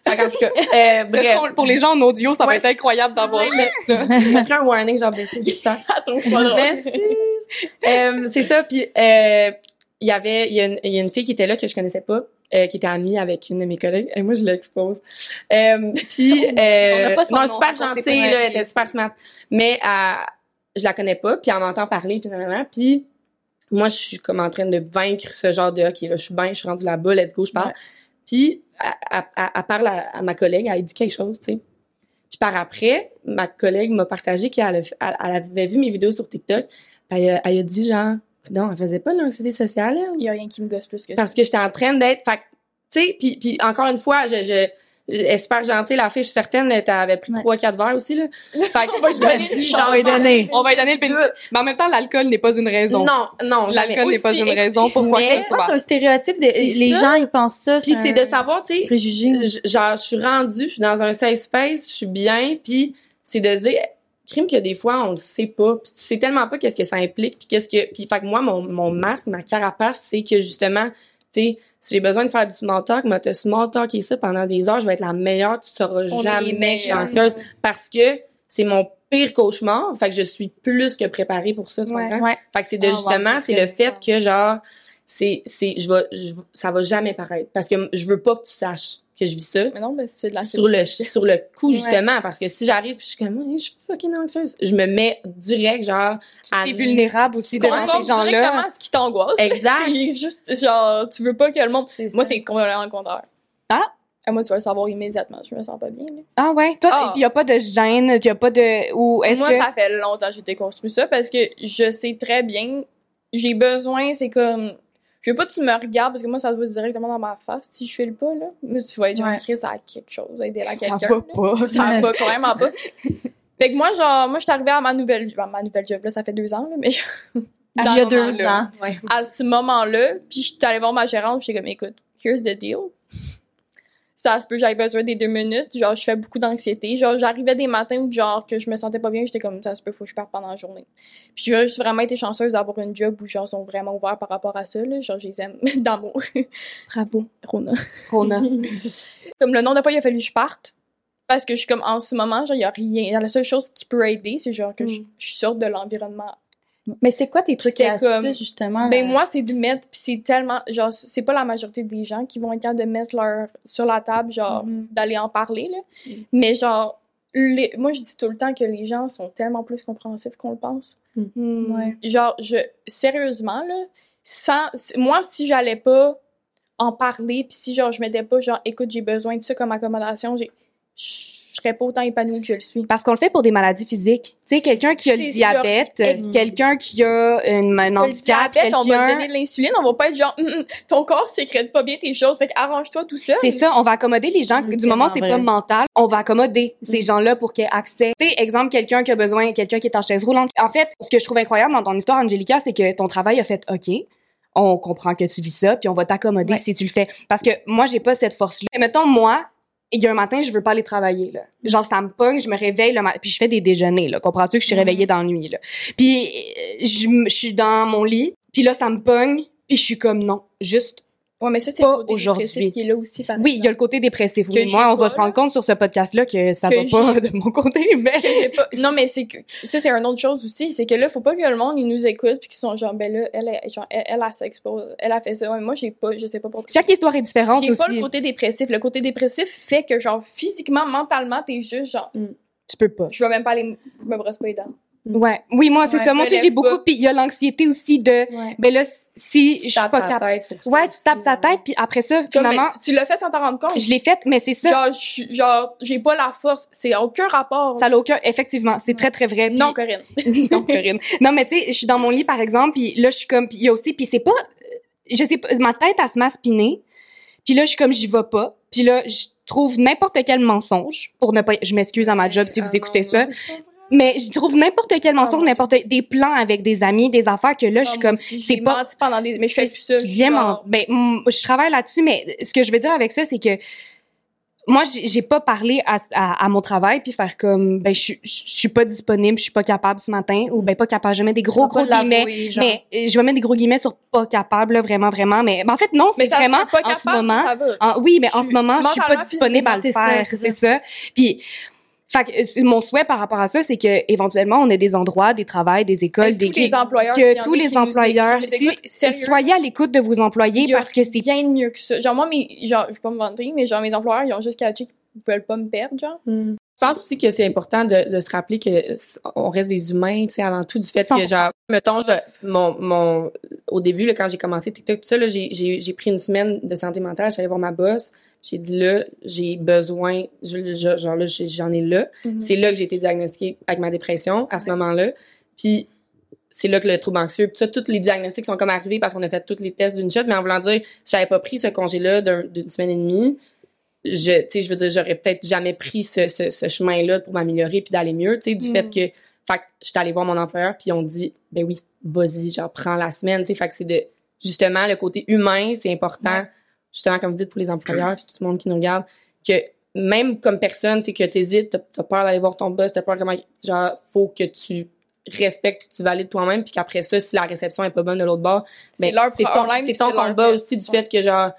C: Fait qu'en tout cas, euh, bref.
B: pour les gens en audio, ça va être incroyable d'avoir juste ça.
C: Je mettrais un warning, genre, baisser du temps. M'excuse. Euh, c'est ça, puis euh, il y avait, il y, y a une fille qui était là que je connaissais pas, euh, qui était amie avec une de mes collègues. Et moi, je l'expose. Euh, puis, euh,
D: On n'a pas son
C: non,
D: nom,
C: super
D: on
C: gentille, là, elle était super smart. Mais elle- je la connais pas, puis elle m'entend parler, puis puis moi, je suis comme en train de vaincre ce genre de, OK, là, je suis bien, je suis rendue là-bas, let's go, je parle.
D: Ouais.
C: Puis, elle, elle- elle- parle à, à ma collègue, elle dit quelque chose, tu sais. Puis par après, ma collègue m'a partagé qu'elle avait vu mes vidéos sur TikTok. Elle, elle a dit genre, non, elle faisait pas de l'anxiété sociale, elle.
D: Il y a rien qui me gosse plus que ça.
C: Parce que j'étais en train d'être, fait, que, tu sais, puis, puis encore une fois, je, je, je- elle est super gentille, la fille, je suis certaine, elle avait pris trois, quatre verres aussi, là. Fait que,
D: On va lui donner.
A: On va lui donner.
B: On va lui donner le bénéfice. Mais en même temps, l'alcool n'est pas une raison.
C: Non, non.
B: L'alcool n'est pas une raison pour quoi
C: mais-
B: que ce
A: ça,
B: soit.
A: c'est un stéréotype. De, les
C: ça.
A: gens, ils pensent ça.
C: Puis c'est de savoir, tu sais,
A: Préjugé.
C: genre je suis rendue, je suis dans un safe space, je suis bien, puis c'est de se dire crime que des fois on le sait pas, puis tu sais tellement pas qu'est-ce que ça implique, puis qu'est-ce que puis fait que moi mon mon masque, ma carapace, c'est que justement Tu sais, si j'ai besoin de faire du small talk, mais te small talk ça pendant des heures, je vais être la meilleure, tu seras
D: On est
C: jamais parce que c'est mon pire cauchemar, fait que je suis plus que préparée pour ça, tu
B: Ouais.
C: comprends?
A: Ouais.
C: Fait que c'est de
A: Ah,
C: justement,
A: c'est
C: le fait que genre c'est c'est je vais je- ça va jamais paraître parce que je veux pas que tu saches que je vis ça
D: Mais non, mais c'est de la
C: sur le sur le coup
B: Ouais.
C: justement parce que si j'arrive je suis comme Ouais, je suis fucking anxieuse, je me mets direct genre à
B: T'es vulnérable aussi devant
D: Contrôle
B: ces gens-là.
D: ce qui t'angoisse.
C: Exact.
D: c'est juste, genre, tu veux pas que le monde. Moi, c'est complètement le contraire.
B: Ah.
D: Et moi, tu vas le savoir immédiatement. Je me sens pas bien, là.
B: Ah ouais. Toi,
D: Ah.
B: il y a pas de gêne, il y a pas de ou est-ce
D: Moi,
B: que
D: ça fait longtemps que j'ai déconstruit ça parce que je sais très bien, j'ai besoin, c'est comme. Je veux pas que tu me regardes parce que moi, ça se voit directement dans ma face si je fais le pas, là. Mais tu vas être genre. Chris à quelque chose, aider à
B: ça
D: quelqu'un.
B: va
D: là.
B: pas.
D: Ça va vraiment pas. Fait que moi, genre, moi, je suis arrivée à ma nouvelle, ben, ma nouvelle job, là, ça fait deux ans, là, mais.
A: Il
D: dans
A: y a deux ans. Ouais.
D: à ce moment-là, puis je suis allée voir ma gérante, j'étais comme, écoute, here's the deal. Ça se peut, j'avais besoin des deux minutes, genre, je fais beaucoup d'anxiété. Genre, j'arrivais des matins où, genre, que je me sentais pas bien, j'étais comme, ça se peut, faut que je parte pendant la journée. Puis j'ai juste vraiment été chanceuse d'avoir une job où, genre, ils sont vraiment ouverts par rapport à ça, là. Genre, je les aime d'amour.
B: Bravo,
D: Rona.
B: Rona.
D: Comme le nombre de fois, il a fallu que je parte. Parce que je suis comme, en ce moment, genre, il y a rien. La seule chose qui peut aider, c'est genre que je, je sorte de l'environnement
A: Mais c'est quoi tes trucs et astuces,
D: comme-
A: justement?
D: Ben
A: là?
D: moi, c'est de mettre, pis c'est tellement, genre, c'est pas la majorité des gens qui vont être capables de mettre leur sur la table, genre,
A: Mhm.
D: d'aller en parler là.
B: Mhm.
D: Mais genre, les, moi je dis tout le temps que les gens sont tellement plus compréhensifs qu'on le pense.
B: Hmm.
A: Ouais.
D: Genre, je sérieusement là, sans, moi si j'allais pas en parler, puis si genre je mettais pas genre, écoute, j'ai besoin de ça comme accommodation, j'ai, je serais pas autant épanouie que je le suis.
B: Parce qu'on le fait pour des maladies physiques. Tu sais, quelqu'un qui a le diabète, euh, quelqu'un qui a une, un
D: Le
B: handicap,
D: diabète, on va te donner de l'insuline, on va pas être genre, hum, ton corps sécrète pas bien tes choses, fait arrange-toi tout seul.
B: C'est ça, on va accommoder les gens. Du moment c'est pas mental, on va accommoder ces gens-là pour qu'ils aient accès. Tu sais, exemple, quelqu'un qui a besoin, quelqu'un qui est en chaise roulante. En fait, ce que je trouve incroyable dans ton histoire, Angelica, c'est que ton travail a fait OK. On comprend que tu vis ça, puis on va t'accommoder
A: Ouais.
B: si tu le fais. Parce que moi, j'ai pas cette force-là. Et mettons, moi, il y a un matin, je veux pas aller travailler, là. Genre, ça me pogne, je me réveille le matin, puis je fais des déjeuners, là. Comprends-tu que je suis réveillée dans la nuit, là? Puis, euh, je suis dans mon lit, puis là, ça me pogne, puis je suis comme non, juste
D: Ouais, mais ça, c'est
B: Pas aujourd'hui.
D: qui est là aussi, par
B: oui, il y a le côté dépressif. Oui, moi, on va se rendre
D: là.
B: compte sur ce podcast-là que ça
D: Que
B: va pas de mon côté, mais...
D: pas- Non, mais c'est que ça, c'est une autre chose aussi. C'est que là, faut pas que le monde, il nous écoute puis qu'ils sont genre, ben là, elle, elle, genre, elle, elle, elle s'expose. Elle a fait ça. Ouais, moi, j'ai pas, je sais pas pourquoi.
B: Chaque histoire est différente
D: J'ai pas le
B: aussi.
D: côté dépressif. Le côté dépressif fait que, genre, physiquement, mentalement, t'es juste genre,
B: Tu peux pas.
D: je vais même pas aller, je me brosse pas les dents.
B: Ouais. Oui, moi, c'est
D: Ouais,
B: ça.
D: je
B: Moi aussi, j'ai beaucoup. Puis il y a l'anxiété aussi de...
D: Ouais.
B: Ben là, si je
C: Tu
B: suis
C: tapes
B: pas capable... Ouais, tu tapes sa tête, puis après ça, finalement,
D: mais tu l'as fait sans t'en rendre compte.
B: je l'ai faite, mais c'est ça.
D: Genre, je suis- genre, j'ai pas la force. C'est aucun rapport.
B: Ça n'a aucun... Effectivement, c'est très, très vrai. Puis-
D: non, Corinne.
B: non, Corinne. Non, mais tu sais, je suis dans mon lit, par exemple, puis là, je suis comme... Puis il y a aussi... Puis c'est pas... Je sais pas... Ma tête, elle se spinner. Puis là, je suis comme, j'y vais pas. Puis là, je trouve n'importe quel mensonge pour ne pas... Je m'excuse à ma job si vous
C: Ah
B: écoutez ça. Mais je trouve n'importe quel
D: Oh,
B: mensonge,
D: mon
B: n'importe des plans avec des amis, des affaires que là, je suis
D: Ah, moi
B: comme c'est pas
D: menti pendant des mais je fais plus ça. Genre-
B: ben mm, je travaille là-dessus mais ce que je veux dire avec ça c'est que moi j'ai pas parlé à, à, à mon travail puis faire comme ben je suis- je suis pas disponible, je suis pas capable ce matin ou ben pas capable, je mets des gros gros guillemets. Mais je vais mettre des gros guillemets sur pas capable là, vraiment vraiment mais, mais en fait non, c'est vraiment
D: pas
B: en ce
D: capable,
B: moment
D: va.
B: en- oui, mais
D: Je
B: en ce
D: suis
B: moment, je suis pas disponible à le faire.
A: c'est ça,
B: C'est
A: c'est
B: ça. Puis, fait que, euh, mon souhait par rapport à ça, c'est que éventuellement, on ait des endroits, des travails, des écoles, des
D: tous les employeurs, s'il y
B: que tous les employeurs, si,
D: écoute, sérieux.
B: soyez à l'écoute de vos employés
D: Il y a
B: parce que c'est
D: bien mieux que ça. Genre, moi, mes, genre, je vais pas me vanter, mais genre, mes employeurs, ils ont juste catché qu'ils veulent pas me perdre, genre.
C: Je pense aussi que c'est important de, de se rappeler que s- on reste des humains, tu sais, avant tout du fait
B: 100%.
C: que genre, mettons, je- mon, mon, au début, là, quand j'ai commencé TikTok, tout ça, là, j'ai, j'ai, j'ai pris une semaine de santé mentale, j'allais voir ma boss, j'ai dit là, j'ai besoin, je, je- genre là, j'en ai là. C'est là que j'ai été diagnostiquée avec ma dépression, à ce moment-là. Puis c'est là que le trouble anxieux, puis ça, tous les diagnostics sont comme arrivés parce qu'on a fait tous les tests d'une shot, mais en voulant dire, si j'avais pas pris ce congé-là d'un- d'une semaine et demie, je, tu sais, je veux dire, j'aurais peut-être jamais pris ce, ce, ce chemin-là pour m'améliorer puis d'aller mieux, tu sais, du
B: Mm.
C: fait que, fait que j'étais allée voir mon employeur puis on dit, ben oui, vas-y, genre, prends la semaine, tu sais, fait que c'est de, justement, le côté humain, c'est important, justement, comme vous dites, pour les employeurs puis tout le monde qui nous regarde, que même comme personne, tu sais, que t'hésites, t'as, t'as peur d'aller voir ton boss, t'as peur comment, genre, faut que tu respectes puis que tu valides toi-même puis qu'après ça si la réception est pas bonne de l'autre bord
D: C'est
C: ben,
D: leur
C: c'est ton
D: problème,
C: c'est ton combat aussi du fait que genre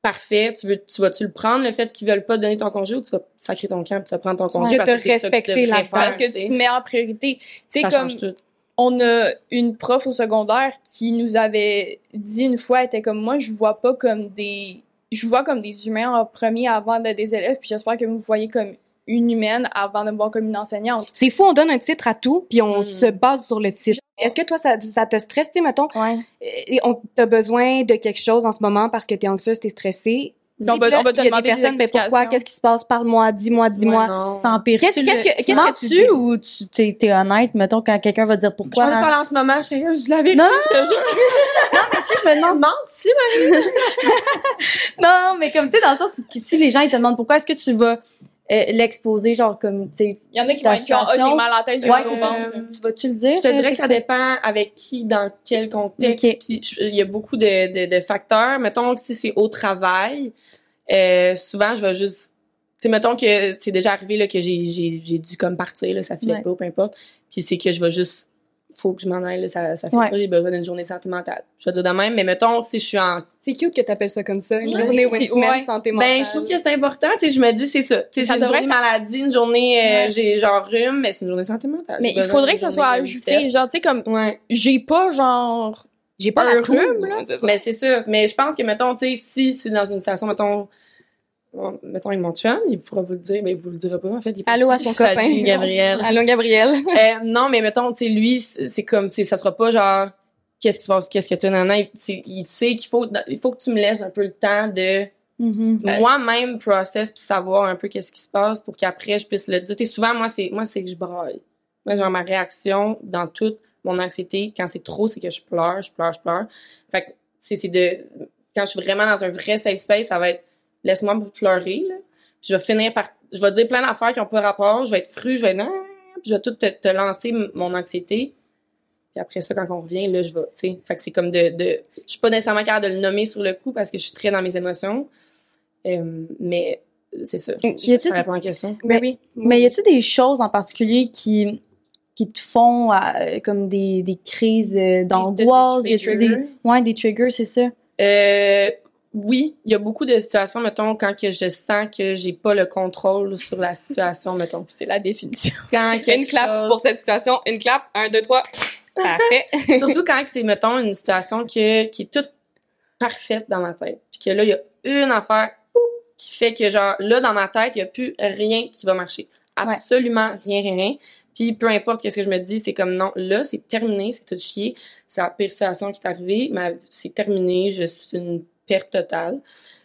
C: parfait tu veux tu vas tu le prendre le fait qu'ils veulent pas te donner ton congé ou tu vas sacrer ton camp puis tu vas prendre ton congé
B: Je
C: parce
B: te
C: que tu
B: respecter
C: faire,
D: Parce que
C: tu
D: te mets en priorité. Tu sais, comme
C: change tout
D: on a une prof au secondaire qui nous avait dit une fois, elle était comme moi, je vois pas comme des, je vois comme des humains en premier avant d'être des élèves, puis j'espère que vous voyez comme une humaine avant de me voir comme une enseignante.
B: C'est fou, on donne un titre à tout, puis on
C: Mm.
B: se base sur le titre. Est-ce que toi, ça, ça te stresse, tu sais, mettons,
A: Ouais.
B: et on t'as besoin de quelque chose en ce moment parce que t'es anxieuse, t'es stressée?
D: On va-
B: Là,
D: on va te demander
B: des
D: des
B: personnes, mais pourquoi? Qu'est-ce qui se passe? Parle-moi, dis-moi, dis-moi.
C: Ouais, non.
A: Ça empire
B: Qu'est-ce- qu'est-ce que- qu'est-ce que tu dis?
A: ou tu t'es, t'es honnête, mettons, quand quelqu'un va dire
C: je
A: pourquoi?
C: pense
A: hein?
C: pas en ce moment je suis je l'avais
A: Non,
C: je te jure
A: je me demande.
C: Si
A: Non, mais comme, tu sais, dans le sens où si les gens, ils te demandent pourquoi est-ce que tu vas euh, l'exposer, genre, comme, tu sais,
D: Il y en a qui vont être ah, j'ai mal à la tête, j'ai
A: Ouais,
D: mal au ventre.
A: tu vas-tu le dire?
C: Je te
A: euh,
C: dirais que ça dépend avec qui, dans quel contexte. Puis il y a beaucoup de, de, de facteurs. Mettons que si c'est au travail, euh, souvent je vais juste. Tu sais, mettons que c'est déjà arrivé là, que j'ai, j'ai, j'ai dû comme partir, là, ça filait
A: Ouais.
C: pas, peu importe. Puis c'est que je vais juste. Faut que je m'en aille, là, ça, ça fait
A: Ouais.
C: pas, j'ai besoin d'une journée sentimentale. Je vais dire de même, mais mettons si je suis en
B: C'est cute que t'appelles ça comme ça, une
D: Ouais,
B: journée ou une semaine
D: ouais.
B: santé mentale.
C: Ben, je trouve que c'est important. Tu sais, je me dis, c'est ça. Tu sais, j'ai une journée
D: être-
C: maladie, une journée, euh,
D: Ouais.
C: j'ai genre rhume, mais c'est une journée santé mentale.
D: Mais il faudrait que ça soit ajouté, genre, tu sais, comme,
C: Ouais.
D: j'ai pas, genre,
B: J'ai pas
D: un
B: la
D: rhume, là.
C: Mais c'est ça. Mais je pense que, mettons, tu sais, si c'est dans une situation, mettons, mettons avec mon chum, il pourra vous le dire, mais il vous le dira pas, en fait. Il
B: Allô à son copain.
C: Gabriel.
B: Allô, Gabriel.
C: Euh, non, mais mettons, tu sais, lui, c'est comme, tu ça sera pas genre, qu'est-ce qui se passe, qu'est-ce que tu as. Il, il sait qu'il faut, il faut que tu me laisses un peu le temps de
A: Mhm.
D: Ben,
C: moi-même process puis savoir un peu qu'est-ce qui se passe pour qu'après je puisse le dire. Souvent, moi, c'est, moi, c'est que je braille. Moi, genre, ma réaction dans toute mon anxiété, quand c'est trop, c'est que je pleure, je pleure, je pleure. Fait que, c'est, c'est de, quand je suis vraiment dans un vrai safe space, ça va être, laisse-moi pleurer, là. Puis je vais finir par, je vais dire plein d'affaires qui ont pas rapport, je vais être fru, je vais être, Ah puis je vais tout te, te lancer mon anxiété. Puis après ça, quand on revient, là, je vais, tu sais. Fait que c'est comme de, de, je suis pas nécessairement capable de le nommer sur le coup parce que je suis très dans mes émotions. Euh, mais c'est ça.
A: Y
C: Ça répond à la question.
B: Ben oui.
A: Mais y a-tu des choses en particulier qui qui te font euh, comme des, des crises euh, d'angoisse?
D: des
A: ouais, des triggers, c'est ça.
C: Euh, oui, il y a beaucoup de situations, mettons, quand que je sens que j'ai pas le contrôle sur la situation, mettons.
D: c'est la définition.
C: Quand
B: Une clap
C: chose-
B: pour cette situation. Une clap. Un, deux, trois. Parfait.
C: Surtout quand c'est, mettons, une situation que, qui est toute parfaite dans ma tête. Puis que là, il y a une affaire qui fait que, genre, là, dans ma tête, il y a plus rien qui va marcher.
A: Ouais.
C: Absolument rien, rien, rien. Puis peu importe qu'est-ce que je me dis, c'est comme non, là, c'est terminé, c'est tout chier. C'est la pire situation qui est arrivée, mais c'est terminé, je suis une perte totale.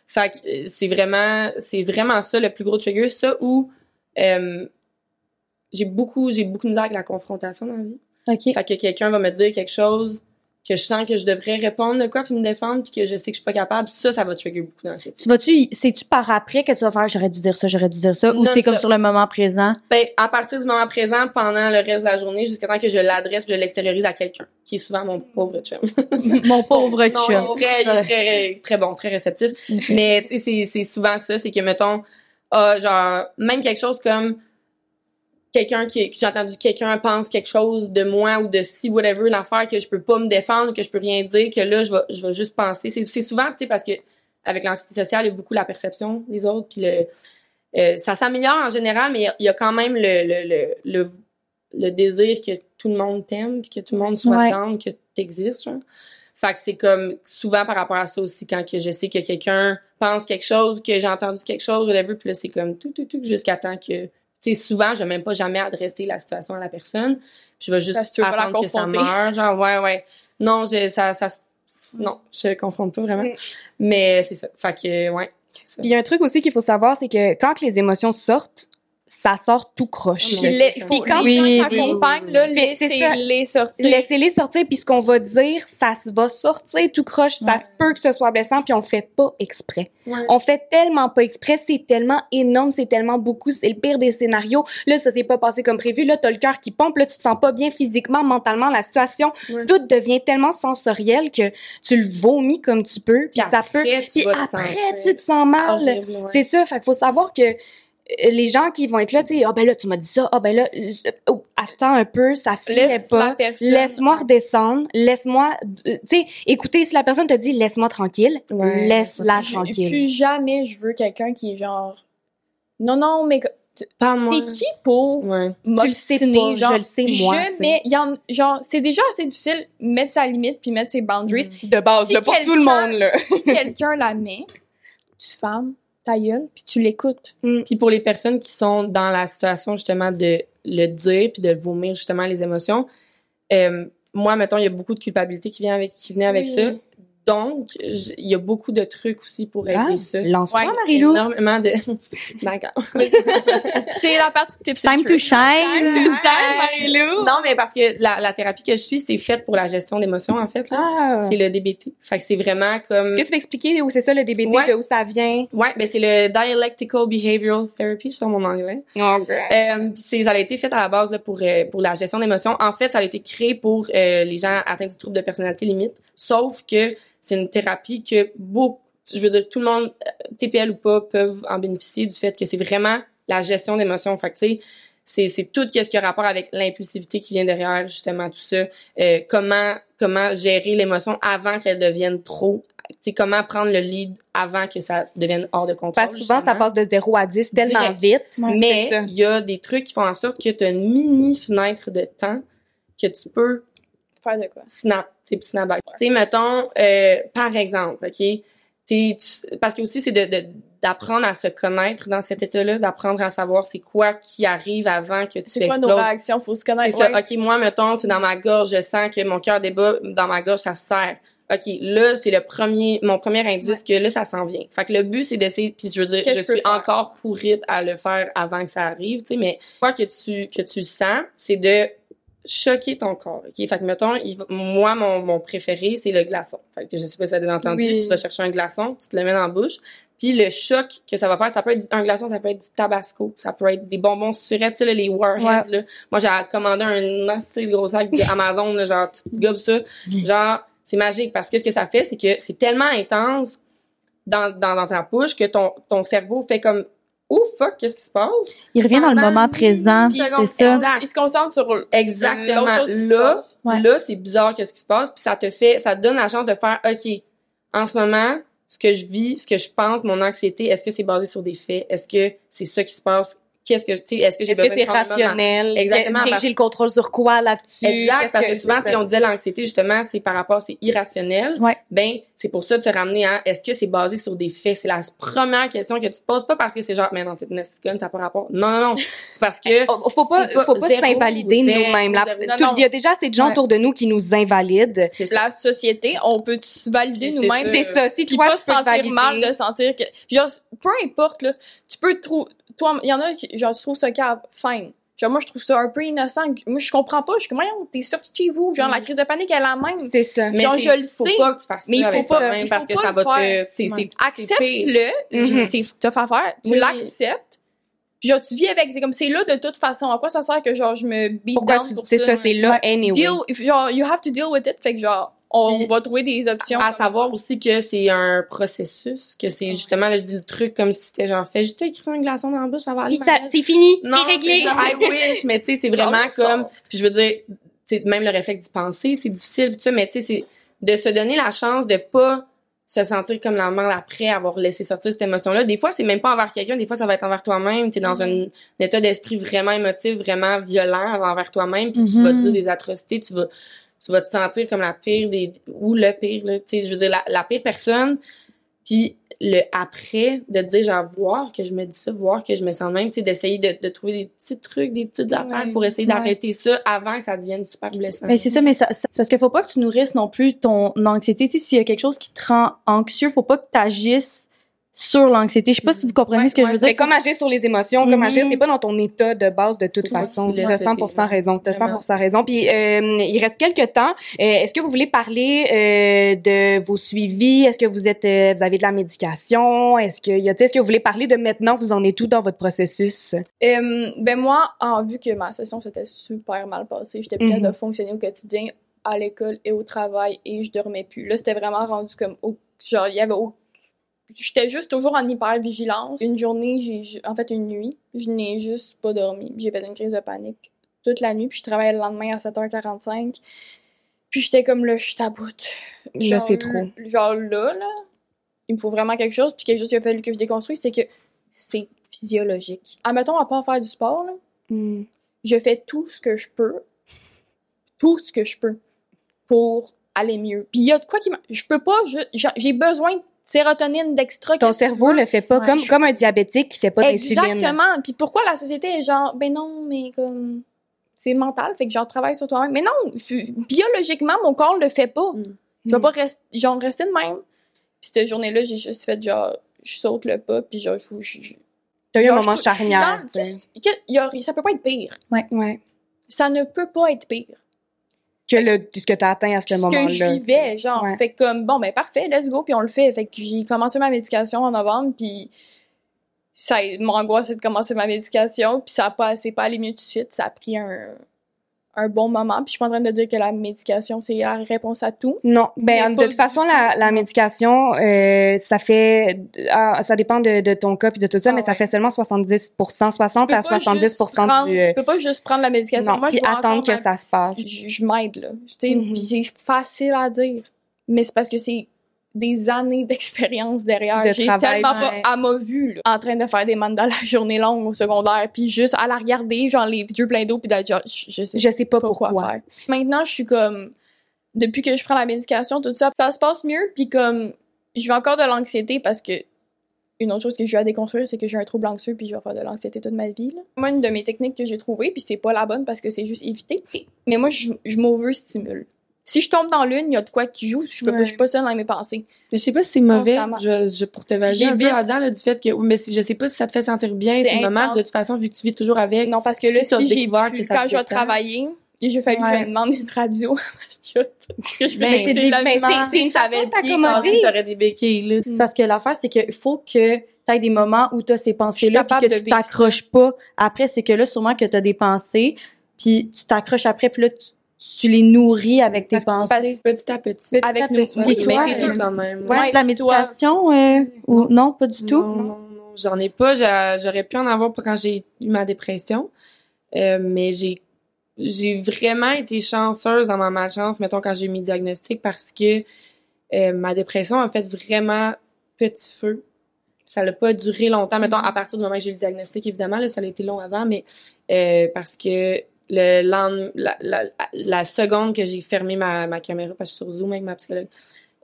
C: Fait que euh, c'est vraiment, c'est vraiment ça le plus gros trigger, ça où euh, j'ai beaucoup, j'ai beaucoup de misère avec la confrontation dans la vie. Fait que quelqu'un va me dire quelque chose que je sens que je devrais répondre de quoi puis me défendre puis que je sais que je suis pas capable, ça, ça va trigger beaucoup dans cette
A: Tu vas-tu, c'est-tu par après que tu vas faire j'aurais dû dire ça, j'aurais dû dire ça, ou c'est comme sur le moment présent?
C: Ben, à partir du moment présent, pendant le reste de la journée, jusqu'à temps que je l'adresse je l'extériorise à quelqu'un, qui est souvent mon pauvre chum.
A: Mon pauvre chum.
C: est très, il est très, très bon, très réceptif. Mais, tu sais, c'est- c'est souvent ça, c'est que, mettons, ah, genre, même quelque chose comme quelqu'un qui, j'ai entendu quelqu'un pense quelque chose de moi ou de si, whatever, une affaire que je peux pas me défendre, que je peux rien dire, que là, je vais, je vais juste penser. C'est c'est souvent, tu sais, parce que avec l'anxiété sociale, il y a beaucoup la perception des autres, puis le, euh, ça s'améliore en général, mais il y a- il y, a quand même le, le, le, le, le désir que tout le monde t'aime, puis que tout le monde soit
A: Ouais.
C: down, que t'existes, genre. Fait que c'est comme souvent par rapport à ça aussi quand que je sais que quelqu'un pense quelque chose, que j'ai entendu quelque chose, whatever, puis là c'est comme tout tout tout jusqu'à temps que sais souvent je vais même pas jamais adresser la situation à la personne, je vais juste
D: que
C: attendre que ça meure, genre ouais ouais. Non, je ça ça non, je confronte pas vraiment. Mais c'est ça. Fait que ouais.
B: Il y a un truc aussi qu'il faut savoir, c'est que quand les émotions sortent, ça sort tout croche.
D: Puis les, faut,
C: ça.
D: les gens
B: Oui,
D: qui
B: oui.
D: accompagnent, là, laissez-les sortir.
B: Laissez-les sortir, puis ce qu'on va dire, ça se va sortir tout croche. Ça se peut que ce soit blessant, puis on fait pas exprès.
C: Ouais.
B: On fait tellement pas exprès, c'est tellement énorme, c'est tellement beaucoup, c'est le pire des scénarios. Là, ça s'est pas passé comme prévu. Là, t'as le cœur qui pompe, là, tu te sens pas bien physiquement, mentalement, la situation,
C: Ouais.
B: tout devient tellement sensoriel que tu le vomis comme tu peux, puis
C: Puis
B: ça peut.
C: après, tu
B: Puis après, tu te sens mal. C'est ça. Fait qu'il faut savoir que les gens qui vont être là, tu sais, ah ben là, tu m'as dit ça, ah ben là, je- oh, attends un peu, ça filait
D: Laisse la
B: pas.
D: personne.
B: Laisse-moi redescendre, laisse-moi, euh, tu sais, écoutez, si la personne te dit laisse-moi tranquille,
C: Ouais.
B: laisse-la
D: Je-
B: tranquille.
D: Plus jamais je veux quelqu'un qui est genre. Non, non, mais t'es qui pour
C: Ouais.
B: Tu le sais pas,
D: genre,
B: je le sais moi.
D: Il y en, genre, c'est déjà assez difficile mettre sa limite puis mettre ses boundaries.
B: de base,
D: Si
B: là, pour tout le monde là.
D: si quelqu'un la met, tu fermes ta gueule puis tu l'écoutes.
C: Puis pour les personnes qui sont dans la situation justement de le dire puis de vomir justement les émotions, euh, moi mettons il y a beaucoup de culpabilité qui vient avec qui venait avec
D: Oui.
C: ça. Donc il y a beaucoup de trucs aussi pour aider
B: Ah,
C: ça.
B: Lance-toi,
D: Ouais,
B: Marilou.
C: Énormément de d'accord.
D: C'est la partie tips
A: Time to shine.
B: Tu sais, Marilou.
C: Non mais parce que la, la thérapie que je suis c'est faite pour la gestion d'émotions en fait. là.
B: Ah.
C: C'est le DBT. Fait que c'est vraiment comme
B: Est-ce que tu peux expliquer où c'est ça le DBT,
C: Ouais.
B: de où ça vient?
C: ouais, ben c'est le dialectical behavioral therapy sur mon anglais. Euh, pis c'est, ça a été fait à la base là, pour euh, pour la gestion d'émotions. En fait, ça a été créé pour euh, les gens atteints du trouble de personnalité limite. Sauf que c'est une thérapie que beaucoup, je veux dire, tout le monde, euh, TPL ou pas, peuvent en bénéficier du fait que c'est vraiment la gestion d'émotions. Fait que, tu sais, c'est c'est tout ce qui a rapport avec l'impulsivité qui vient derrière justement tout ça. Euh, comment comment gérer l'émotion avant qu'elle devienne trop. Tu sais, comment prendre le lead avant que ça devienne hors de contrôle.
B: Parce que souvent, ça passe de 0 à 10 tellement
C: Direct.
B: vite.
C: Mais il y a des trucs qui font en sorte que tu as une mini fenêtre de temps que tu peux
D: Faire de quoi?
C: snap, tes petits snapbacks. Tu sais, mettons, euh, par exemple, OK? Tu- parce que aussi, c'est de, d'apprendre à se connaître dans cet état-là, d'apprendre à savoir c'est quoi qui arrive avant que tu
D: C'est quoi nos
C: exploses.
D: réactions? Faut se connaître.
C: ça.
D: ouais.
C: OK, moi, mettons, c'est dans ma gorge, je sens que mon cœur débat, dans ma gorge, ça se serre. OK, là, c'est le premier, mon premier indice que là, ça s'en vient. Fait que le but, c'est d'essayer, puis je veux dire, je suis
D: faire?
C: encore pourrite à le faire avant que ça arrive, tu sais, mais quoi que tu, que tu sens, c'est de choquer ton corps, OK? Fait que, mettons, il moi, mon, mon préféré, c'est le glaçon. Fait que je sais pas si t'as déjà entendu,
B: Oui.
C: tu vas chercher un glaçon, tu te le mets dans la bouche, puis le choc que ça va faire, ça peut être un glaçon, ça peut être du tabasco, ça peut être des bonbons surettes, tu sais, là, les warheads, là. Moi, j'ai commandé un nasty de gros sac Amazon, là, genre, tu gobes ça. Genre, c'est magique parce que ce que ça fait, c'est que c'est tellement intense dans, dans, dans ta bouche que ton, ton cerveau fait comme, oh fuck, qu'est-ce qui se passe?
A: Il revient dans le moment présent, c'est ça.
C: Exact.
D: Il se concentre sur
C: Exactement.
D: chose qui se
C: Là,
D: passe.
A: Ouais.
C: là, c'est bizarre qu'est-ce qui se passe, puis ça te fait, ça te donne la chance de faire, ok, en ce moment, ce que je vis, ce que je pense, mon anxiété, est-ce que c'est basé sur des faits? Est-ce que c'est ça qui se passe? Qu'est-ce que, tu est-ce que j'ai
B: Est-ce que c'est rationnel?
C: Exactement,
B: que
C: parce-
B: j'ai le contrôle sur quoi là-dessus?
C: Exact, parce que souvent, si on disait l'anxiété, justement, c'est par rapport, c'est irrationnel.
A: Ouais.
C: Ben, c'est pour ça de se ramener à, est-ce que c'est basé sur des faits? C'est la première question que tu te poses, pas parce que c'est genre, mais non, t'es une ça n'a pas rapport. Non, non, non. C'est parce que,
B: Oh, Faut pas,
C: pas
B: faut pas s'invalider nous-mêmes. Il y a déjà assez de gens
A: Ouais.
B: autour de nous qui nous invalident.
C: c'est ça.
D: la société, on peut se valider nous-mêmes.
C: c'est
B: C'est ça. Si toi,
D: pas
B: tu
D: se
B: peux te
D: sentir mal de sentir que genre peu importe là, tu peux trouver toi il y en a qui genre tu trouves ça cave fine. Genre moi je trouve ça un peu innocent. Moi je comprends pas, je suis comme t'es sorti de chez vous, genre la crise de panique elle est la même.
B: C'est ça.
C: Mais
D: Genre, je le
C: faut
D: sais,
C: pas que tu fasses
D: mais il
C: ça
D: faut
C: avec
D: pas-
C: toi-même
D: il
C: parce
D: faut
C: que
D: pas
C: ça va te,
D: faire.
C: c'est, c'est.
D: Accepte-le,
B: Mhm.
D: c'est tough à faire, tu
C: Oui.
D: l'acceptes. Puis Genre tu vis avec, c'est comme c'est là de toute façon. À quoi ça sert que genre je me beat
B: Pourquoi
D: down
B: tu
D: pour
B: c'est ça, c'est là anyway.
D: Deal, genre you have to deal with it. Fait que genre on
C: Puis-
D: va trouver des options.
C: À savoir aussi que c'est un processus, que c'est justement, là, je dis le truc comme si c'était genre, fais juste écrire un glaçon dans la bouche, ça va aller.
B: C'est fini,
C: Non,
B: c'est réglé.
C: ça, I wish, mais tu sais, c'est vraiment comme, je veux dire, tu même le réflexe d'y penser, c'est difficile, tout ça, mais tu sais, c'est de se donner la chance de pas se sentir comme la après avoir laissé sortir cette émotion-là. Des fois, c'est même pas envers quelqu'un, des fois, ça va être envers toi-même. T'es dans
D: Mhm.
C: un, un état d'esprit vraiment émotif, vraiment violent envers toi-même, puis tu vas
A: Mhm.
C: dire des atrocités, tu vas, tu vas te sentir comme la pire des, ou le pire, là, tu sais, je veux dire, la, la pire personne, puis le après, de te dire, genre, voir que je me dis ça, voir que je me sens même, tu sais, d'essayer de, de trouver des petits trucs, des petites affaires
D: Ouais.
C: pour essayer
A: Ouais.
C: d'arrêter ça avant que ça devienne super blessant.
A: Mais c'est ça, mais ça, parce qu'il faut pas que tu nourrisses non plus ton anxiété. Tu sais, s'il y a quelque chose qui te rend anxieux, faut pas que tu agisses sur l'anxiété. Je sais pas si vous comprenez
C: Ouais,
A: ce que je veux
B: C'est
A: dire.
B: comme agir sur les émotions, comme agir, t'es pas dans ton état de base de toute façon. T'as
C: tes-
B: 100% raison. T'as
C: Vraiment.
B: 100% raison. Puis euh, il reste quelques temps. Euh, Est-ce que vous voulez parler euh, de vos suivis? Est-ce que vous êtes, euh, vous avez de la médication? Est-ce que y a, est-ce que vous voulez parler de maintenant Vous en êtes tout dans votre processus?
D: Euh, ben moi, en vu que ma session s'était super mal passée, j'étais plus
B: Mhm.
D: capable de fonctionner au quotidien à l'école et au travail et je dormais plus. Là, c'était vraiment rendu comme au- genre il y avait au- j'étais juste toujours en hyper vigilance. Une journée, j'ai en fait une nuit, je n'ai juste pas dormi. J'ai fait une crise de panique toute la nuit, puis je travaillais le lendemain à 7h45. Puis j'étais comme là, je bout.
B: Là, c'est trop.
D: Genre là, là, il me faut vraiment quelque chose. Puis quelque chose qu'il a fallu que je déconstruise, c'est que c'est physiologique. Admettons, à part faire du sport, là,
B: Mm.
D: je fais tout ce que je peux, tout ce que je peux pour aller mieux. Puis il y a de quoi qui m'a... Je peux pas, je- j'ai- j'ai besoin de sérotonine, d'extra.
B: Ton cerveau le fait pas
A: Ouais,
B: comme,
D: je-
B: comme un diabétique qui fait pas d'insuline.
D: Exactement. Puis pourquoi la société est genre, ben non, mais comme... C'est mental, fait que genre, travaille sur toi-même. Mais non, je- biologiquement, mon corps le fait pas.
C: Mm.
D: Je vais
B: Mm.
D: pas rester, genre, rester de même. Puis cette journée-là, j'ai juste fait genre, je saute le pas, puis genre, je... je, je
B: T'as eu un moment
D: je- je suis
B: charnière.
D: dans- ça peut pas être pire.
B: Ouais.
D: Ça ne peut pas être pire.
B: Que le, ce que t'as atteint à ce
D: ce
B: moment-là.
D: que je vivais, genre.
B: Ouais.
D: Fait que comme, bon, ben parfait, let's go, puis on le fait. Fait que j'ai commencé ma médication en novembre, puis ça, mon angoisse, c'est de commencer ma médication, puis ça a pas, c'est pas allé mieux tout de suite. Ça a pris un, un bon moment, puis je suis pas en train de dire que la médication, c'est la réponse à tout.
B: Non, ben de toute façon
D: tout.
B: la, la médication euh, ça fait ah, ça dépend de, de ton cas puis de tout ça
D: Ah
B: mais ça fait seulement 70% 60
D: Tu
B: à
D: peux pas
B: 70
D: juste prendre-
B: du euh,
D: Tu peux pas juste prendre la médication.
B: Non,
D: Moi,
B: puis
D: je
B: attendre que ça se passe.
D: Je, je m'aide, là. Tu sais,
B: Mhm.
D: puis c'est facile à dire. Mais c'est parce que c'est des années d'expérience derrière.
B: De
D: J'ai tellement
A: ouais.
D: pas, à ma vue, là, en train de faire des mandalas journée longue au secondaire, puis juste à la regarder, genre les yeux pleins d'eau, puis d'être genre, je, sais
B: je sais pas
D: pas
B: pourquoi,
D: quoi faire. Maintenant, je suis comme, depuis que je prends la médication, tout ça, ça se passe mieux, puis comme, je vais encore de l'anxiété parce que une autre chose que je vais à déconstruire, c'est que j'ai un trouble anxieux, puis je vais faire de l'anxiété toute ma vie. Là. Moi, une de mes techniques que j'ai trouvées, puis c'est pas la bonne parce que c'est juste éviter, mais moi, je, je m'overstimule. Si je tombe dans l'une, il y a de quoi qui joue, je, peux pas,
B: Ouais.
D: je suis pas seule dans mes pensées.
C: Mais je sais pas si c'est mauvais, je, je, pour te valider un peu là-dedans, là, du fait que, mais si, je sais pas si ça te fait sentir bien,
D: C'est intense.
C: de toute façon, vu que tu vis toujours avec.
D: Non, parce que là,
C: Si t'as
D: si, j'ai quand je vais travailler, il a fallu que je
A: Ouais.
D: demande une radio. parce que, je
C: Ben,
D: vais
C: c'est
B: mais une façon t'accommoder.
C: t'aurais des béquilles, là.
A: Parce que l'affaire, c'est qu'il faut que tu aies des moments où tu as ces pensées-là, puis que tu t'accroches pas. Après, c'est que là, sûrement que tu as des pensées, puis tu t'accroches après, puis là, tu, tu les nourris avec tes
B: Parce-
A: pensées.
C: Petit à petit.
B: Petit
D: Avec
B: à
D: nous.
B: petit.
A: Et toi,
D: mais c'est sûr.
C: quand même.
A: Ouais,
D: Ouais,
A: de la médication, euh, ou non, pas du tout?
C: Non, non, non. J'en ai pas. J'a- J'aurais pu en avoir pour quand j'ai eu ma dépression. Euh, mais j'ai j'ai vraiment été chanceuse dans ma malchance, mettons, quand j'ai eu mes diagnostics, parce que euh, ma dépression a fait vraiment petit feu. Ça n'a pas duré longtemps. Mettons, à partir du moment où j'ai eu le diagnostic, évidemment, là, ça a été long avant, mais euh, parce que le lendemain, la, la, la seconde que j'ai fermé ma, ma caméra, parce que je suis sur Zoom avec ma psychologue,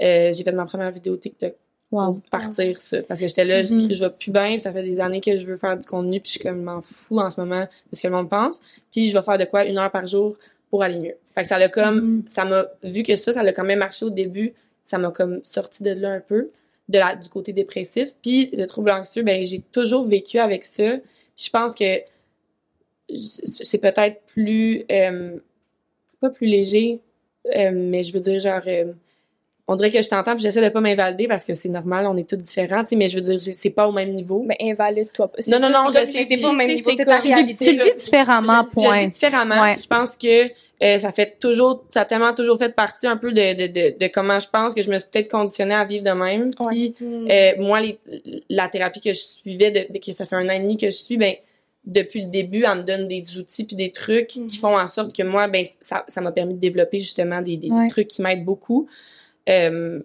C: euh, j'ai fait ma première vidéo TikTok
A: Wow.
C: pour partir ça. Parce que j'étais là,
A: Mhm.
C: j'écris, je vais plus bien, ça fait des années que je veux faire du contenu, puis je suis comme, je m'en fous en ce moment de ce que le monde pense. Puis je vais faire de quoi une heure par jour pour aller mieux. Fait que ça l'a comme,
A: Mhm.
C: ça m'a, vu que ça, ça l'a quand même marché au début, ça m'a comme sorti de là un peu, de la, du côté dépressif. Puis le trouble anxieux, ben j'ai toujours vécu avec ça. Puis je pense que c'est peut-être plus, euh, pas plus léger, euh, mais je veux dire, genre, euh, on dirait que je t'entends puis j'essaie de pas m'invalider parce que c'est normal, on est tous différents, tu sais, mais je veux dire, c'est pas au même niveau.
D: Mais invalide-toi pas.
C: Non, non, non, je sais,
B: c'est pas au même
C: c'est-
B: niveau,
C: c'est
B: c'est ta réalité.
A: Tu le vis différemment,
C: Je- je le
A: point.
C: vis différemment. Je pense que euh, ça fait toujours, ça a tellement toujours fait partie un peu de, de, de, de comment je pense que je me suis peut-être conditionnée à vivre de même. Puis euh, moi, les, la thérapie que je suivais, de, que ça fait un an et demi que je suis, ben depuis le début, elle me donne des outils puis des trucs qui font en sorte que moi, ben ça ça m'a permis de développer justement des, des, trucs qui m'aident beaucoup. Euh,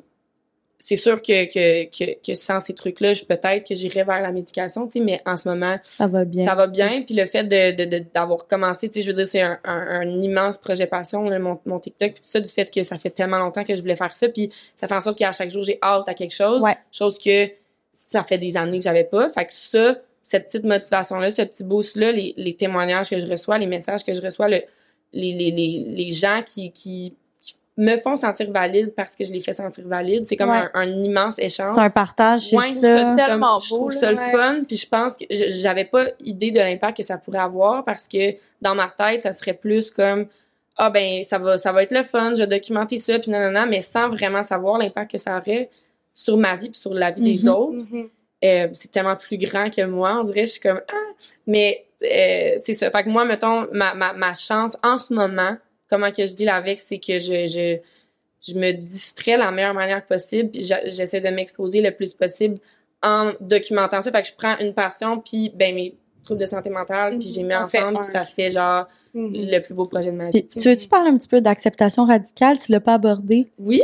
C: c'est sûr que, que, que, que sans ces trucs-là, je peut-être que j'irais vers la médication, tu sais, mais en ce moment,
A: Ça va bien.
C: ça va bien. Puis le fait de, de, de- d'avoir commencé, tu sais, je veux dire, c'est un, un, un immense projet passion, là, mon, mon TikTok, puis tout ça, du fait que ça fait tellement longtemps que je voulais faire ça. Puis ça fait en sorte qu'à chaque jour, j'ai hâte à quelque chose.
A: Ouais.
C: Chose que ça fait des années que j'avais pas. Fait que ça, cette petite motivation-là, ce petit boost-là, les, les témoignages que je reçois, les messages que je reçois, le, les, les, les, les gens qui, qui, qui me font sentir valide parce que je les fais sentir valide, c'est comme
A: Ouais.
C: un, un immense échange.
A: C'est un partage, c'est
C: Ouais,
A: ça.
D: ça tellement
C: Comme, je trouve
D: beau,
C: ça le fun, puis je pense que je- j'avais pas idée de l'impact que ça pourrait avoir parce que dans ma tête, ça serait plus comme ah ben ça va ça va être le fun, je vais documenter ça puis non non non, mais sans vraiment savoir l'impact que ça aurait sur ma vie puis sur la vie des
A: Mhm.
C: autres. Euh, c'est tellement plus grand que moi, on dirait je suis comme ah mais euh, c'est ça. Fait que moi mettons ma, ma ma chance en ce moment, comment que je deal avec, c'est que je je je me distrais de la meilleure manière possible, puis j'essaie de m'exposer le plus possible en documentant ça. Fait que je prends une passion, puis ben mes troubles de santé mentale, puis j'ai mis
B: En fait
C: ensemble,
B: un.
C: puis ça fait genre
B: Mhm.
C: le plus beau projet de ma vie.
A: Puis,
C: tu
A: veux-tu parler un petit peu d'acceptation radicale? Tu l'as pas abordé?
C: Oui.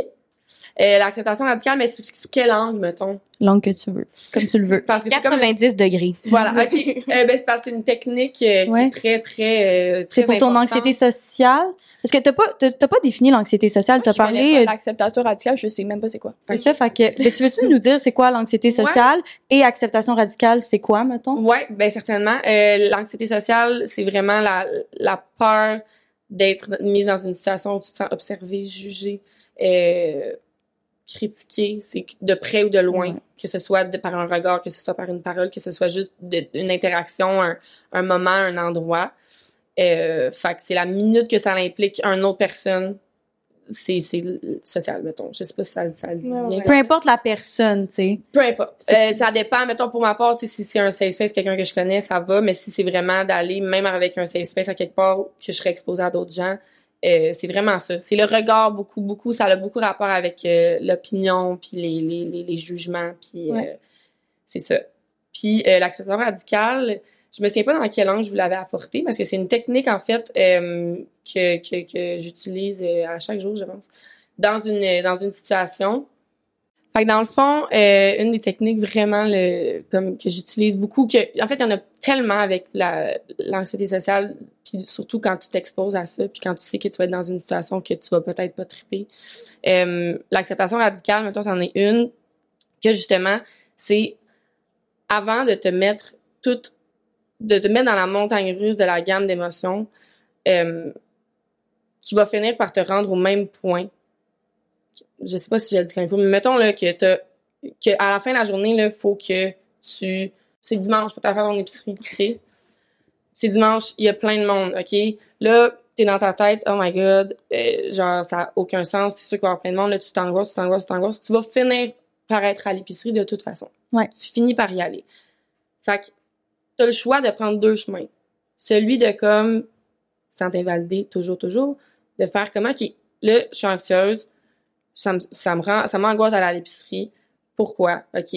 C: Euh, L'acceptation radicale, mais sous, sous quel angle, mettons?
A: L'angle que tu veux. Comme tu le veux.
C: Parce que c'est comme...
B: 90 degrés.
C: Voilà, OK. Euh, ben, c'est parce que c'est une technique euh, qui
A: Ouais.
C: est très, très, euh,
A: C'est pour ton anxiété sociale? Parce que t'as pas, t'as t'as pas défini l'anxiété sociale. T'as parlé,
D: pas l'acceptation radicale, je sais même pas c'est quoi.
A: c'est ça, fait que, ben, tu veux-tu nous dire c'est quoi l'anxiété sociale et acceptation radicale, c'est quoi, mettons?
C: Ouais, ben certainement. Euh, L'anxiété sociale, c'est vraiment la, la peur d'être mise dans une situation où tu te sens observé, jugé, euh, critiqué, c'est de près ou de loin,
A: Ouais.
C: que ce soit de, par un regard, que ce soit par une parole, que ce soit juste de- une interaction, un, un moment, un endroit. Euh, fait que c'est la minute que ça implique une autre personne, c'est c'est social, mettons. Je sais pas si ça, ça le dit
B: Ouais,
C: bien.
A: Peu importe la personne, tu sais.
C: Peu importe. Euh, ça dépend, mettons, pour ma part, si c'est un safe space, quelqu'un que je connais, ça va, mais si c'est vraiment d'aller, même avec un safe space à quelque part, que je serais exposée à d'autres gens, euh, c'est vraiment ça. C'est le regard, beaucoup, beaucoup, ça a beaucoup rapport avec euh, l'opinion, puis les, les, les, les jugements, puis euh, c'est ça. Puis l'acceptation radicale, je me souviens pas dans quel angle je vous l'avais apporté, parce que c'est une technique, en fait, que, que, que j'utilise à chaque jour, je pense, dans une, dans une situation. Fait que dans le fond, euh, une des techniques vraiment le, comme que j'utilise beaucoup, que en fait il y en a tellement avec la l'anxiété sociale, puis surtout quand tu t'exposes à ça, puis quand tu sais que tu vas être dans une situation que tu vas peut-être pas triper. Euh, L'acceptation radicale, mettons, c'en est une que justement c'est avant de te mettre toute de te mettre dans la montagne russe de la gamme d'émotions euh, qui va finir par te rendre au même point je sais pas si je le dis comme il faut, mais mettons là que t'as que à la fin de la journée là, faut que tu c'est dimanche, faut faire ton épicerie? C'est dimanche, il y a plein de monde, ok? Là, t'es dans ta tête, oh my god, euh, genre ça a aucun sens, c'est sûr qu'il va y avoir plein de monde, là tu t'angoisses, tu t'angoisses, tu t'angoisses, tu vas finir par être à l'épicerie de toute façon.
A: Ouais.
C: Tu finis par y aller. Fait que t'as le choix de prendre deux chemins. Celui de comme sans t'invalider toujours, toujours, de faire comment qui là, je suis anxieuse, ça me, ça me rend, ça m'angoisse à l'épicerie. Pourquoi? OK.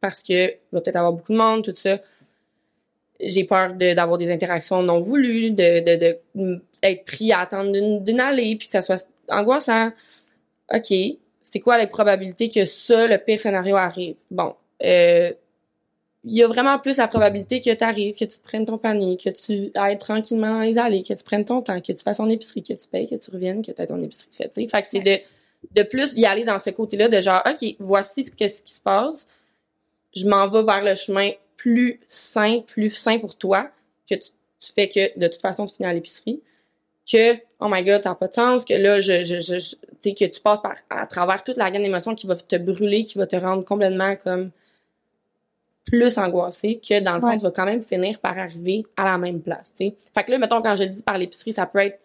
C: Parce que il va peut-être avoir beaucoup de monde, tout ça. J'ai peur de, d'avoir des interactions non voulues, de, de, être pris à attendre d'une, d'une allée, puis que ça soit angoissant. OK. C'est quoi les probabilités que ça, le pire scénario arrive? Bon. Euh, il y a vraiment plus la probabilité que tu arrives, que tu te prennes ton panier, que tu ailles tranquillement dans les allées, que tu prennes ton temps, que tu fasses ton épicerie, que tu payes, que tu reviennes, que tu aies ton épicerie fait, tu sais. Fait que c'est de, de plus y aller dans ce côté-là de genre, OK, voici ce, qu'est-ce qui se passe. Je m'en vais vers le chemin plus sain, plus sain pour toi, que tu, tu fais que de toute façon tu finis à l'épicerie. Que, oh my god, ça n'a pas de sens, que là, je, je, je, je- tu sais, que tu passes par, à travers toute la gamme d'émotions qui va te brûler, qui va te rendre complètement comme plus angoissé que dans le fond, tu vas quand même finir par arriver à la même place, tu sais. Fait que là, mettons, quand je le dis par l'épicerie, ça peut être,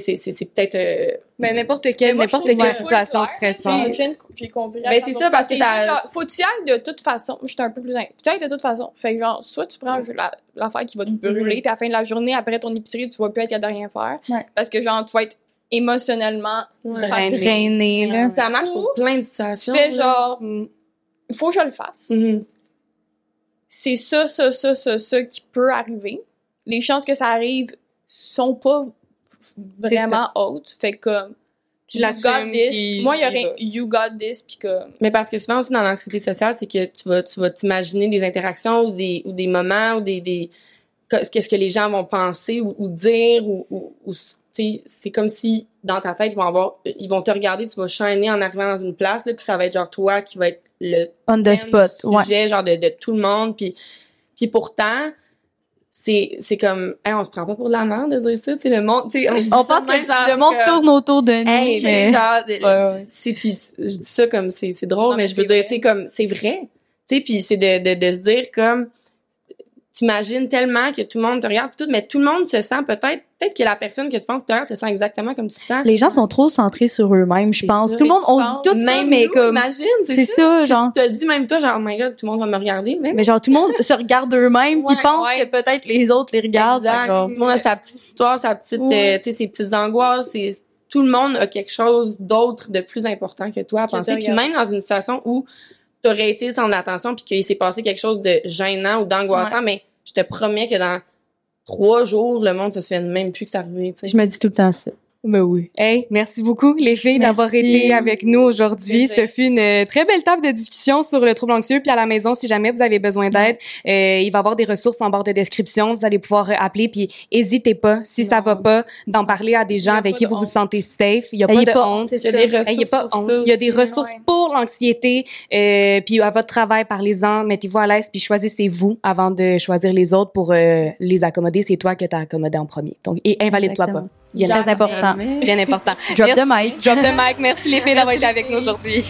C: c'est- c'est c'est peut-être... euh,
B: Ben, n'importe
D: Mais
B: quelle, n'importe quelle situation stressante.
D: C'est- J'ai j'ai compris. à
C: Ben, c'est ça, parce que
D: 100%.
C: ça-
D: genre, Faut que tu y ailles de toute façon. J'étais un peu plus. Tu y ailles de toute façon. Fait que, genre, soit tu prends la- l'affaire qui va te brûler, puis à la fin de la journée, après ton épicerie, tu vas plus être capable de rien faire.
A: Ouais.
D: Parce que, genre, tu vas être émotionnellement
C: Ouais.
A: là.
C: Ça marche pour
D: Ou
C: plein de
D: Tu
C: situations.
D: fais
C: là.
D: genre,
B: Mm.
D: faut que je le fasse.
C: Mhm.
D: C'est ça, ça, ça, ça, ça qui peut arriver. Les chances que ça arrive sont pas vraiment hautes. Fait que, comme,
B: Tu
D: you
B: l'assumes
D: got this. Moi, il y aurait you got this, puis comme,
C: Mais parce que souvent aussi dans l'anxiété sociale, c'est que tu vas tu vas t'imaginer des interactions ou des ou des moments ou des des que- qu'est-ce que les gens vont penser ou, ou dire ou, c'est comme si dans ta tête ils vont avoir ils vont te regarder, tu vas chaîner en arrivant dans une place là, puis ça va être genre toi qui va être le
A: On the
C: thème
A: spot, ouais.
C: sujet genre de, de tout le monde puis puis pourtant c'est c'est comme hey, on se prend pas pour de la merde de dire ça, tu sais le monde, tu sais
A: On pense que
C: genre,
A: le monde
C: comme-
A: tourne autour de nous.
C: Hey,
A: mais-
C: c'est genre,
A: Ouais,
C: c'est puis je dis ça comme c'est c'est drôle,
D: Non,
C: mais,
D: mais
C: je veux
D: c'est
C: dire,
D: vrai.
C: tu sais comme c'est vrai, tu sais, puis c'est de, de de se dire comme t'imagines tellement que tout le monde te regarde tout, mais tout le monde se sent peut-être peut-être que la personne que tu penses que tu se sent exactement comme tu te sens.
A: Les gens sont trop centrés sur eux-mêmes, je pense. Tout le monde, on se dit tout ça,
C: Même
A: mais
C: nous,
A: comme...
C: imagine,
A: C'est
C: ça.
A: genre...
C: Tu te dis même toi genre oh my god, tout le monde va me regarder, mais
A: Mais genre, tout le monde se regarde eux-mêmes, puis pense
D: ouais.
A: que peut-être les autres les regardent.
C: Exact.
A: genre.
C: Tout le monde a sa petite histoire, sa petite,
A: Ouais.
C: euh, tu sais, ses petites angoisses. c'est- Tout le monde a quelque chose d'autre de plus important que toi à
D: Que te
C: penser. Puis même dans une situation où t'aurais été sans l'attention puis qu'il s'est passé quelque chose de gênant ou d'angoissant, mais je te promets que dans trois jours, le monde se souvient même plus que c'est arrivé, tu sais.
A: Je me dis tout le temps ça.
B: Ben oui. Hey, merci beaucoup les filles d'avoir été avec nous aujourd'hui. Ce fut une euh, très belle table de discussion sur le trouble anxieux. Puis à la maison, si jamais vous avez besoin d'aide, euh, il va y avoir des ressources en barre de description. Vous allez pouvoir euh, appeler. Puis hésitez pas, si ça
C: Non.
B: va pas, d'en parler à des gens avec
D: pas
B: qui
D: de
B: vous vous sentez safe. Il y a pas
A: Ayez
B: de
A: pas
B: honte.
C: Il y a
A: ça.
C: des
B: Hey,
C: ressources
B: Il y a pas
C: pour
B: honte.
C: ça
B: Il y a des ressources
D: ouais.
B: pour l'anxiété. Euh, puis à votre travail, parlez-en, mettez-vous à l'aise, puis choisissez-vous avant de choisir les autres pour euh, les accommoder. C'est toi que t'as accommodé en premier. Donc, et invalide-toi pas. Bien,
A: Très important.
B: Bien important.
A: Drop
B: Merci.
A: the mic.
B: Drop the mic. Merci les filles d'avoir été avec nous aujourd'hui.